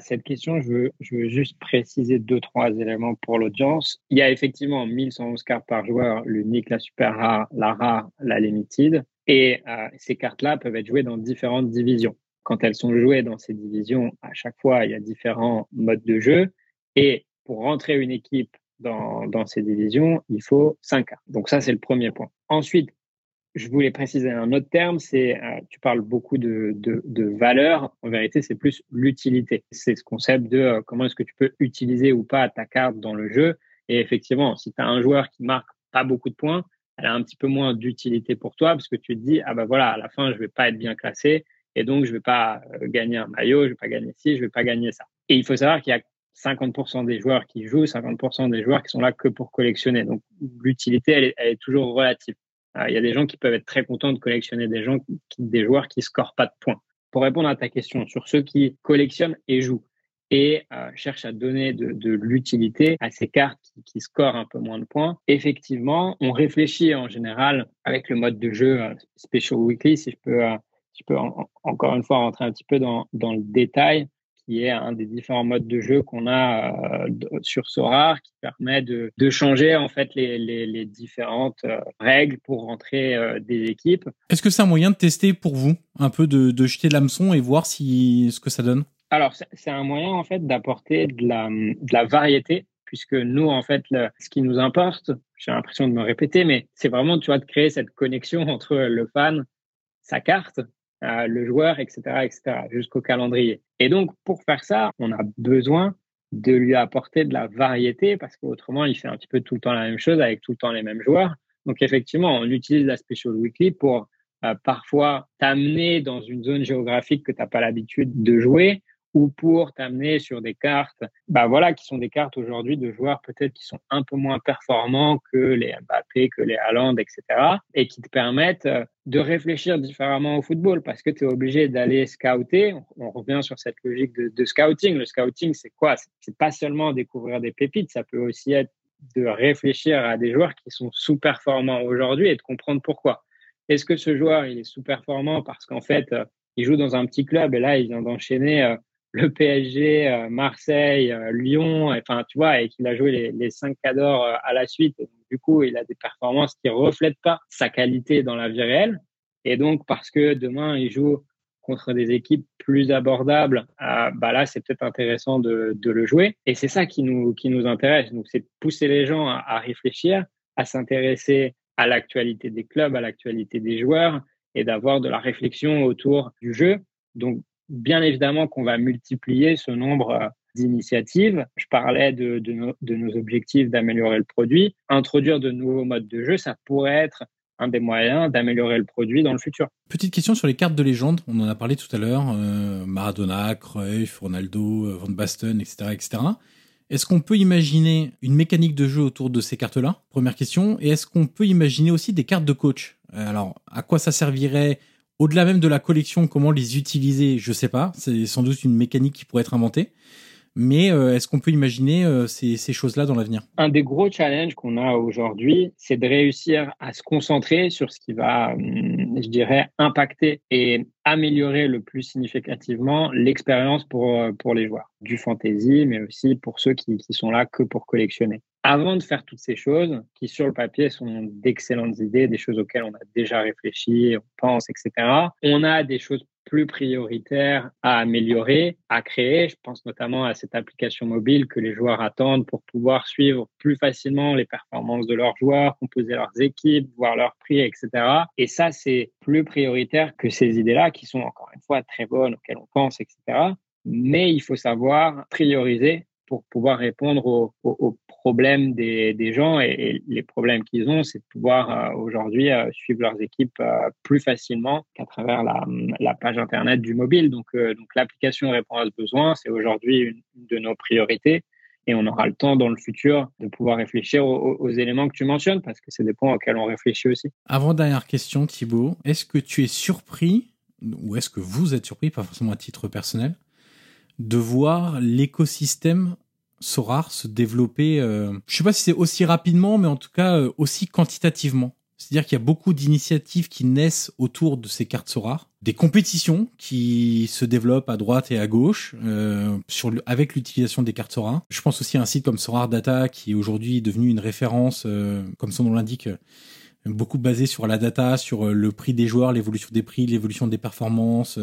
cette question, je veux, juste préciser deux, trois éléments pour l'audience. Il y a effectivement 1111 cartes par joueur, l'unique, la super rare, la rare, la limited. Et euh, ces cartes-là peuvent être jouées dans différentes divisions. Quand elles sont jouées dans ces divisions, à chaque fois, il y a différents modes de jeu. Et pour rentrer une équipe dans, ces divisions, il faut 5 cartes. Donc ça, c'est le premier point. Ensuite, je voulais préciser un autre terme, c'est, euh, tu parles beaucoup de, de, de, valeur, en vérité, c'est plus l'utilité. C'est ce concept de euh, comment est-ce que tu peux utiliser ou pas ta carte dans le jeu. Et effectivement, si tu as un joueur qui marque pas beaucoup de points, elle a un petit peu moins d'utilité pour toi parce que tu te dis, ah ben voilà, à la fin, je vais pas être bien classé et donc je vais pas euh, gagner un maillot, je vais pas gagner ci, je vais pas gagner ça. Et il faut savoir qu'il y a 50% des joueurs qui jouent, 50% des joueurs qui sont là que pour collectionner. Donc l'utilité, elle, est toujours relative. Il y a des gens qui peuvent être très contents de collectionner des gens, qui, des joueurs qui scorent pas de points. Pour répondre à ta question sur ceux qui collectionnent et jouent et euh, cherchent à donner de, l'utilité à ces cartes qui, scorent un peu moins de points, effectivement, on réfléchit en général avec le mode de jeu euh, Special Weekly, si je peux, euh, je peux encore une fois rentrer un petit peu dans le détail qui est un des différents modes de jeu qu'on a euh, sur Sorar, qui permet de, de, changer en fait les, les, les différentes euh, règles pour rentrer euh, des équipes. Est-ce que c'est un moyen de tester pour vous, un peu de, de jeter l'hameçon et voir si ce que ça donne? Alors c'est un moyen en fait d'apporter de la, de la variété puisque nous, en fait, le, ce qui nous importe, j'ai l'impression de me répéter, mais c'est vraiment, tu vois, de créer cette connexion entre le fan, sa carte, le joueur, etc., etc., jusqu'au calendrier. Et donc, pour faire ça, on a besoin de lui apporter de la variété parce qu'autrement, il fait un petit peu tout le temps la même chose avec tout le temps les mêmes joueurs. Donc, effectivement, on utilise la Special Weekly pour parfois t'amener dans une zone géographique que tu n'as pas l'habitude de jouer ou pour t'amener sur des cartes, bah voilà, qui sont des cartes aujourd'hui de joueurs peut-être qui sont un peu moins performants que les Mbappé, que les Haaland, etc. et qui te permettent euh, de réfléchir différemment au football parce que tu es obligé d'aller scouter. On revient sur cette logique de, de scouting. Le scouting, c'est quoi? C'est pas seulement découvrir des pépites, ça peut aussi être de réfléchir à des joueurs qui sont sous-performants aujourd'hui et de comprendre pourquoi. Est-ce que ce joueur, il est sous-performant parce qu'en fait, euh, il joue dans un petit club et là, il vient d'enchaîner euh, le PSG, euh, Marseille, euh, Lyon, enfin tu vois, et qu'il a joué les, les cinq cadors euh, à la suite. du coup, il a des performances qui reflètent pas sa qualité dans la vie réelle. Et donc, parce que demain, il joue contre des équipes plus abordables, bah là, c'est peut-être intéressant de, le jouer. Et c'est ça qui nous, qui nous intéresse. Donc, c'est pousser les gens à, à réfléchir, à s'intéresser à l'actualité des clubs, à l'actualité des joueurs et d'avoir de la réflexion autour du jeu. Donc, bien évidemment qu'on va multiplier ce nombre euh, d'initiatives. Je parlais de, nos objectifs d'améliorer le produit. Introduire de nouveaux modes de jeu, ça pourrait être un des moyens d'améliorer le produit dans le futur. Petite question sur les cartes de légende, on en a parlé tout à l'heure, euh, Maradona, Cruyff, Ronaldo, euh, Van Basten, etc. etc. Est-ce qu'on peut imaginer une mécanique de jeu autour de ces cartes-là? Première question. Et est-ce qu'on peut imaginer aussi des cartes de coach? Alors, à quoi ça servirait? Au-delà même de la collection, comment les utiliser, je sais pas. C'est sans doute une mécanique qui pourrait être inventée. Mais euh, est-ce qu'on peut imaginer euh, ces, choses-là dans l'avenir? Un des gros challenges qu'on a aujourd'hui, c'est de réussir à se concentrer sur ce qui va, hum, je dirais, impacter et améliorer le plus significativement l'expérience pour, euh, les joueurs du fantasy, mais aussi pour ceux qui sont là que pour collectionner avant de faire toutes ces choses, qui sur le papier sont d'excellentes idées, des choses auxquelles on a déjà réfléchi, on pense, etc., on a des choses plus prioritaires à améliorer, à créer. Je pense notamment à cette application mobile que les joueurs attendent pour pouvoir suivre plus facilement les performances de leurs joueurs, composer leurs équipes, voir leurs prix, etc. Et ça, c'est plus prioritaire que ces idées-là qui sont encore une fois très bonnes, auxquelles on pense, etc. Mais il faut savoir prioriser pour pouvoir répondre aux, problèmes des, gens et, les problèmes qu'ils ont, c'est de pouvoir euh, aujourd'hui euh, suivre leurs équipes euh, plus facilement qu'à travers la, page internet du mobile. Donc, l'application répond à ce besoin. C'est aujourd'hui une, de nos priorités et on aura le temps dans le futur de pouvoir réfléchir aux, éléments que tu mentionnes parce que c'est des points auxquels on réfléchit aussi. Avant dernière question, Thibaut, est-ce que tu es surpris ou est-ce que vous êtes surpris, pas forcément à titre personnel, de voir l'écosystème Sorar se développer, euh, je sais pas si c'est aussi rapidement, mais en tout cas euh, aussi quantitativement. C'est-à-dire qu'il y a beaucoup d'initiatives qui naissent autour de ces cartes Sorar, des compétitions qui se développent à droite et à gauche euh, sur avec l'utilisation des cartes Sorar. Je pense aussi à un site comme Sorar Data qui est aujourd'hui devenu une référence, euh, comme son nom l'indique, beaucoup basé sur la data, sur euh, le prix des joueurs, l'évolution des prix, l'évolution des performances,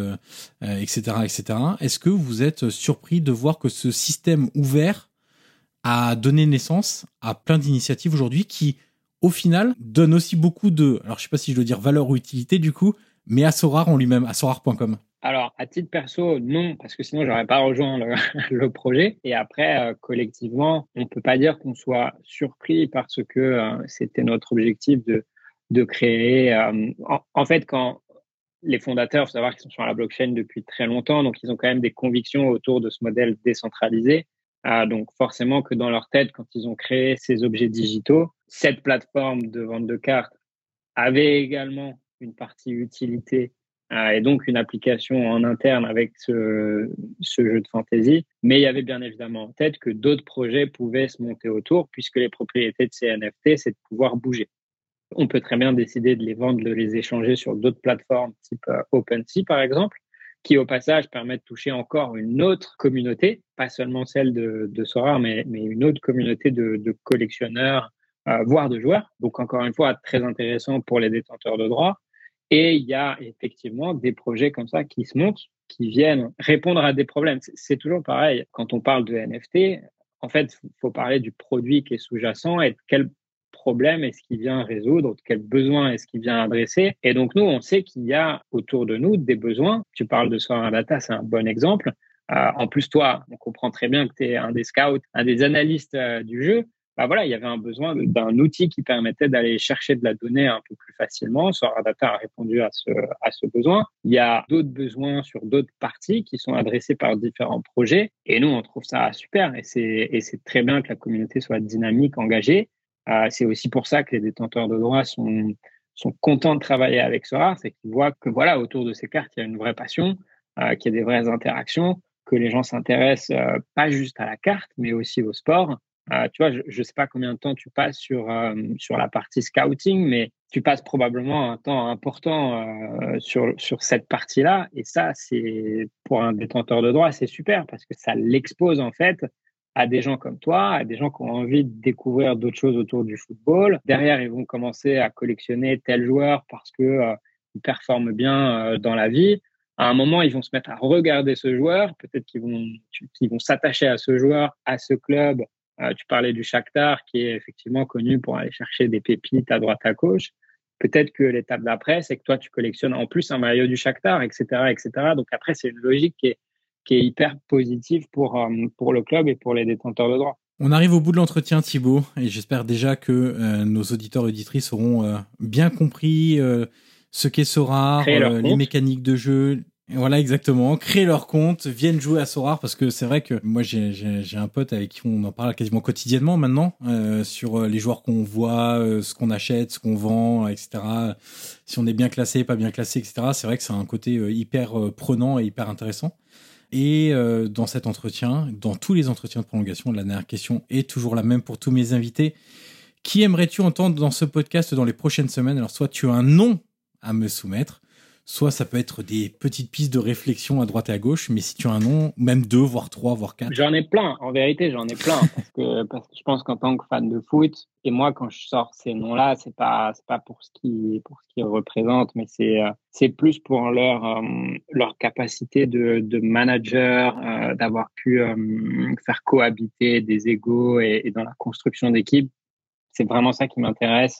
etc., euh, etc. Euh, Est-ce que vous êtes surpris de voir que ce système ouvert a donné naissance à plein d'initiatives aujourd'hui qui, au final, donnent aussi beaucoup de, alors je sais pas si je dois dire valeur ou utilité du coup, mais à Sorar en lui-même, à sorar.com alors, à titre perso, non, parce que sinon, j'aurais pas rejoint le, projet. Et après, collectivement, on peut pas dire qu'on soit surpris parce que c'était notre objectif de de créer. Euh, en, fait, quand les fondateurs, faut savoir qu'ils sont sur la blockchain depuis très longtemps, donc ils ont quand même des convictions autour de ce modèle décentralisé. Euh, donc forcément que dans leur tête, quand ils ont créé ces objets digitaux, cette plateforme de vente de cartes avait également une partie utilité euh, et donc une application en interne avec ce, ce jeu de fantasy. Mais il y avait bien évidemment en tête que d'autres projets pouvaient se monter autour, puisque les propriétés de ces NFT, c'est de pouvoir bouger. On peut très bien décider de les vendre, de les échanger sur d'autres plateformes type euh, OpenSea par exemple, qui au passage permet de toucher encore une autre communauté, pas seulement celle de, Sora, mais, une autre communauté de, de collectionneurs, euh, voire de joueurs. Donc encore une fois, très intéressant pour les détenteurs de droits. Et il y a effectivement des projets comme ça qui se montent, qui viennent répondre à des problèmes. C'est toujours pareil. Quand on parle de NFT, en fait, il faut parler du produit qui est sous-jacent et de quel problème est-ce qu'il vient résoudre, quel besoin est-ce qu'il vient adresser. Et donc nous, on sait qu'il y a autour de nous des besoins. Tu parles de Soir Data, c'est un bon exemple. Euh, en plus, toi, on comprend très bien que tu es un des scouts, un des analystes euh, du jeu. bah voilà, il y avait un besoin d'un outil qui permettait d'aller chercher de la donnée un peu plus facilement. Sorar Data a répondu à ce, à ce besoin. Il y a d'autres besoins sur d'autres parties qui sont adressés par différents projets. Et nous, on trouve ça super. Et c'est très bien que la communauté soit dynamique, engagée. Euh, c'est aussi pour ça que les détenteurs de droits sont, sont contents de travailler avec Sorar. C'est qu'ils voient que voilà, autour de ces cartes, il y a une vraie passion, euh, qu'il y a des vraies interactions, que les gens s'intéressent euh, pas juste à la carte, mais aussi au sport. Euh, tu vois, je ne sais pas combien de temps tu passes sur, sur la partie scouting, mais tu passes probablement un temps important sur, sur cette partie-là. Et ça, c'est pour un détenteur de droit, c'est super parce que ça l'expose en fait à des gens comme toi, à des gens qui ont envie de découvrir d'autres choses autour du football. Derrière, ils vont commencer à collectionner tel joueur parce que euh, il performe bien dans la vie. À un moment, ils vont se mettre à regarder ce joueur. Peut-être qu'ils vont, qu'ils vont s'attacher à ce joueur, à ce club, euh, tu parlais du Shakhtar qui est effectivement connu pour aller chercher des pépites à droite à gauche. Peut-être que l'étape d'après, c'est que toi, tu collectionnes en plus un maillot du Shakhtar, etc., etc. Donc après, c'est une logique qui est, qui est hyper positive pour, euh, pour le club et pour les détenteurs de droits. On arrive au bout de l'entretien, Thibaut, et j'espère déjà que euh, nos auditeurs et auditrices auront bien compris ce qu'est Sora, les mécaniques de jeu, voilà, exactement. Créer leur compte, viennent jouer à Sorar parce que c'est vrai que moi j'ai un pote avec qui on en parle quasiment quotidiennement maintenant euh, sur euh, les joueurs qu'on voit, euh, ce qu'on achète, ce qu'on vend, etc. Si on est bien classé, pas bien classé, etc. C'est vrai que c'est un côté hyper prenant et hyper intéressant. Et dans cet entretien, dans tous les entretiens de prolongation, la dernière question est toujours la même pour tous mes invités. Qui aimerais-tu entendre dans ce podcast dans les prochaines semaines? Alors soit tu as un nom à me soumettre, Soit ça peut être des petites pistes de réflexion à droite et à gauche, mais si tu as un nom, même deux, voire trois, voire quatre. J'en ai plein, en vérité, j'en ai plein, parce que, parce que je pense qu'en tant que fan de foot, et moi, quand je sors ces noms-là, c'est pas, c'est pas pour ce qui, pour qu'ils représentent, mais c'est, euh, c'est plus pour leur, euh, leur capacité de, manager, euh, d'avoir pu faire cohabiter des égaux et, et dans la construction d'équipe c'est vraiment ça qui m'intéresse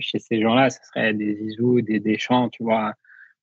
chez ces gens-là. Ce serait des Zizou, des Deschamps, tu vois,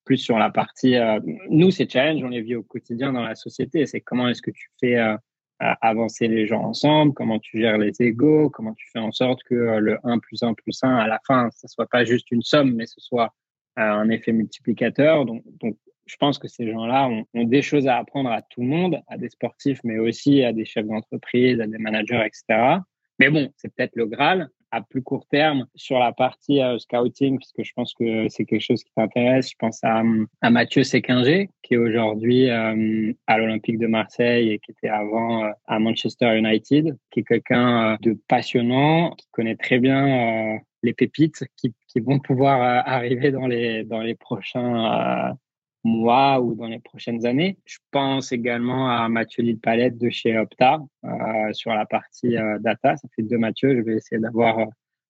plus sur la partie. Euh, nous, ces challenges, on les vit au quotidien dans la société. C'est comment est-ce que tu fais euh, avancer les gens ensemble, comment tu gères les égaux, comment tu fais en sorte que euh, le 1 plus 1 plus 1, à la fin, ça soit pas juste une somme, mais ce soit un effet multiplicateur. Donc, donc je pense que ces gens-là ont, ont, des choses à apprendre à tout le monde, à des sportifs, mais aussi à des chefs d'entreprise, à des managers, etc. Mais bon, c'est peut-être le Graal à plus court terme sur la partie euh, scouting, puisque je pense que c'est quelque chose qui t'intéresse. Je pense à, à Mathieu Séquinger, qui est aujourd'hui euh, à l'Olympique de Marseille et qui était avant euh, à Manchester United, qui est quelqu'un de passionnant, qui connaît très bien les pépites qui, qui vont pouvoir arriver dans les dans les prochains mois ou dans les prochaines années. Je pense également à Mathieu Lille Palette de chez Opta euh, sur la partie euh, data. Ça fait deux Mathieu. Je vais essayer d'avoir euh,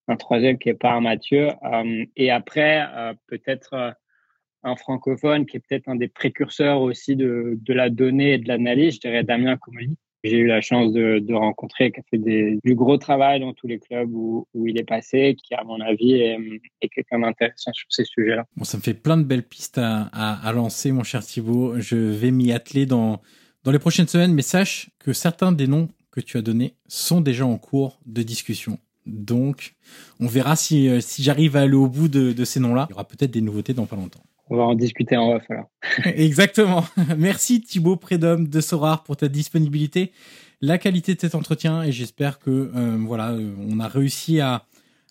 un troisième qui est pas un Mathieu. Euh, et après, peut-être un francophone qui est peut-être un des précurseurs aussi de, de la donnée et de l'analyse. Je dirais Damien Comoli j'ai eu la chance de, de, rencontrer, qui a fait du gros travail dans tous les clubs où, il est passé, qui, à mon avis, est, quelqu'un d'intéressant sur ces sujets-là. Bon, ça me fait plein de belles pistes à, lancer, mon cher Thibaut. Je vais m'y atteler dans, dans les prochaines semaines, mais sache que certains des noms que tu as donnés sont déjà en cours de discussion. Donc, on verra si, euh, si j'arrive à aller au bout de ces noms-là. Il y aura peut-être des nouveautés dans pas longtemps. On va en discuter en off alors. Exactement. Merci Thibaut Prédhomme de Sorar pour ta disponibilité, la qualité de cet entretien et j'espère que euh, voilà, euh, on a réussi à,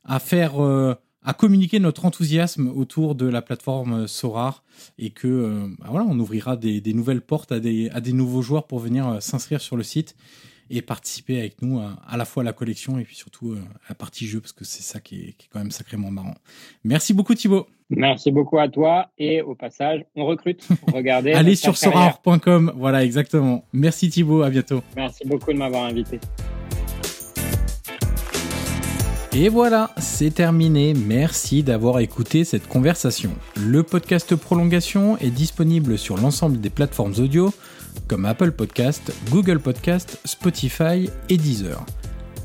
à faire euh, à communiquer notre enthousiasme autour de la plateforme Sorar et que bah voilà, on ouvrira des, nouvelles portes à des, à des nouveaux joueurs pour venir s'inscrire sur le site et participer avec nous à, à, la fois à la collection et puis surtout à la partie jeu parce que c'est ça qui est, qui est, quand même sacrément marrant. Merci beaucoup Thibaut. Merci beaucoup à toi et au passage, on recrute. Regardez. Allez sur soror.com. Voilà, exactement. Merci Thibaut, à bientôt. Merci beaucoup de m'avoir invité. Et voilà, c'est terminé. Merci d'avoir écouté cette conversation. Le podcast Prolongation est disponible sur l'ensemble des plateformes audio comme Apple Podcast, Google Podcast, Spotify et Deezer.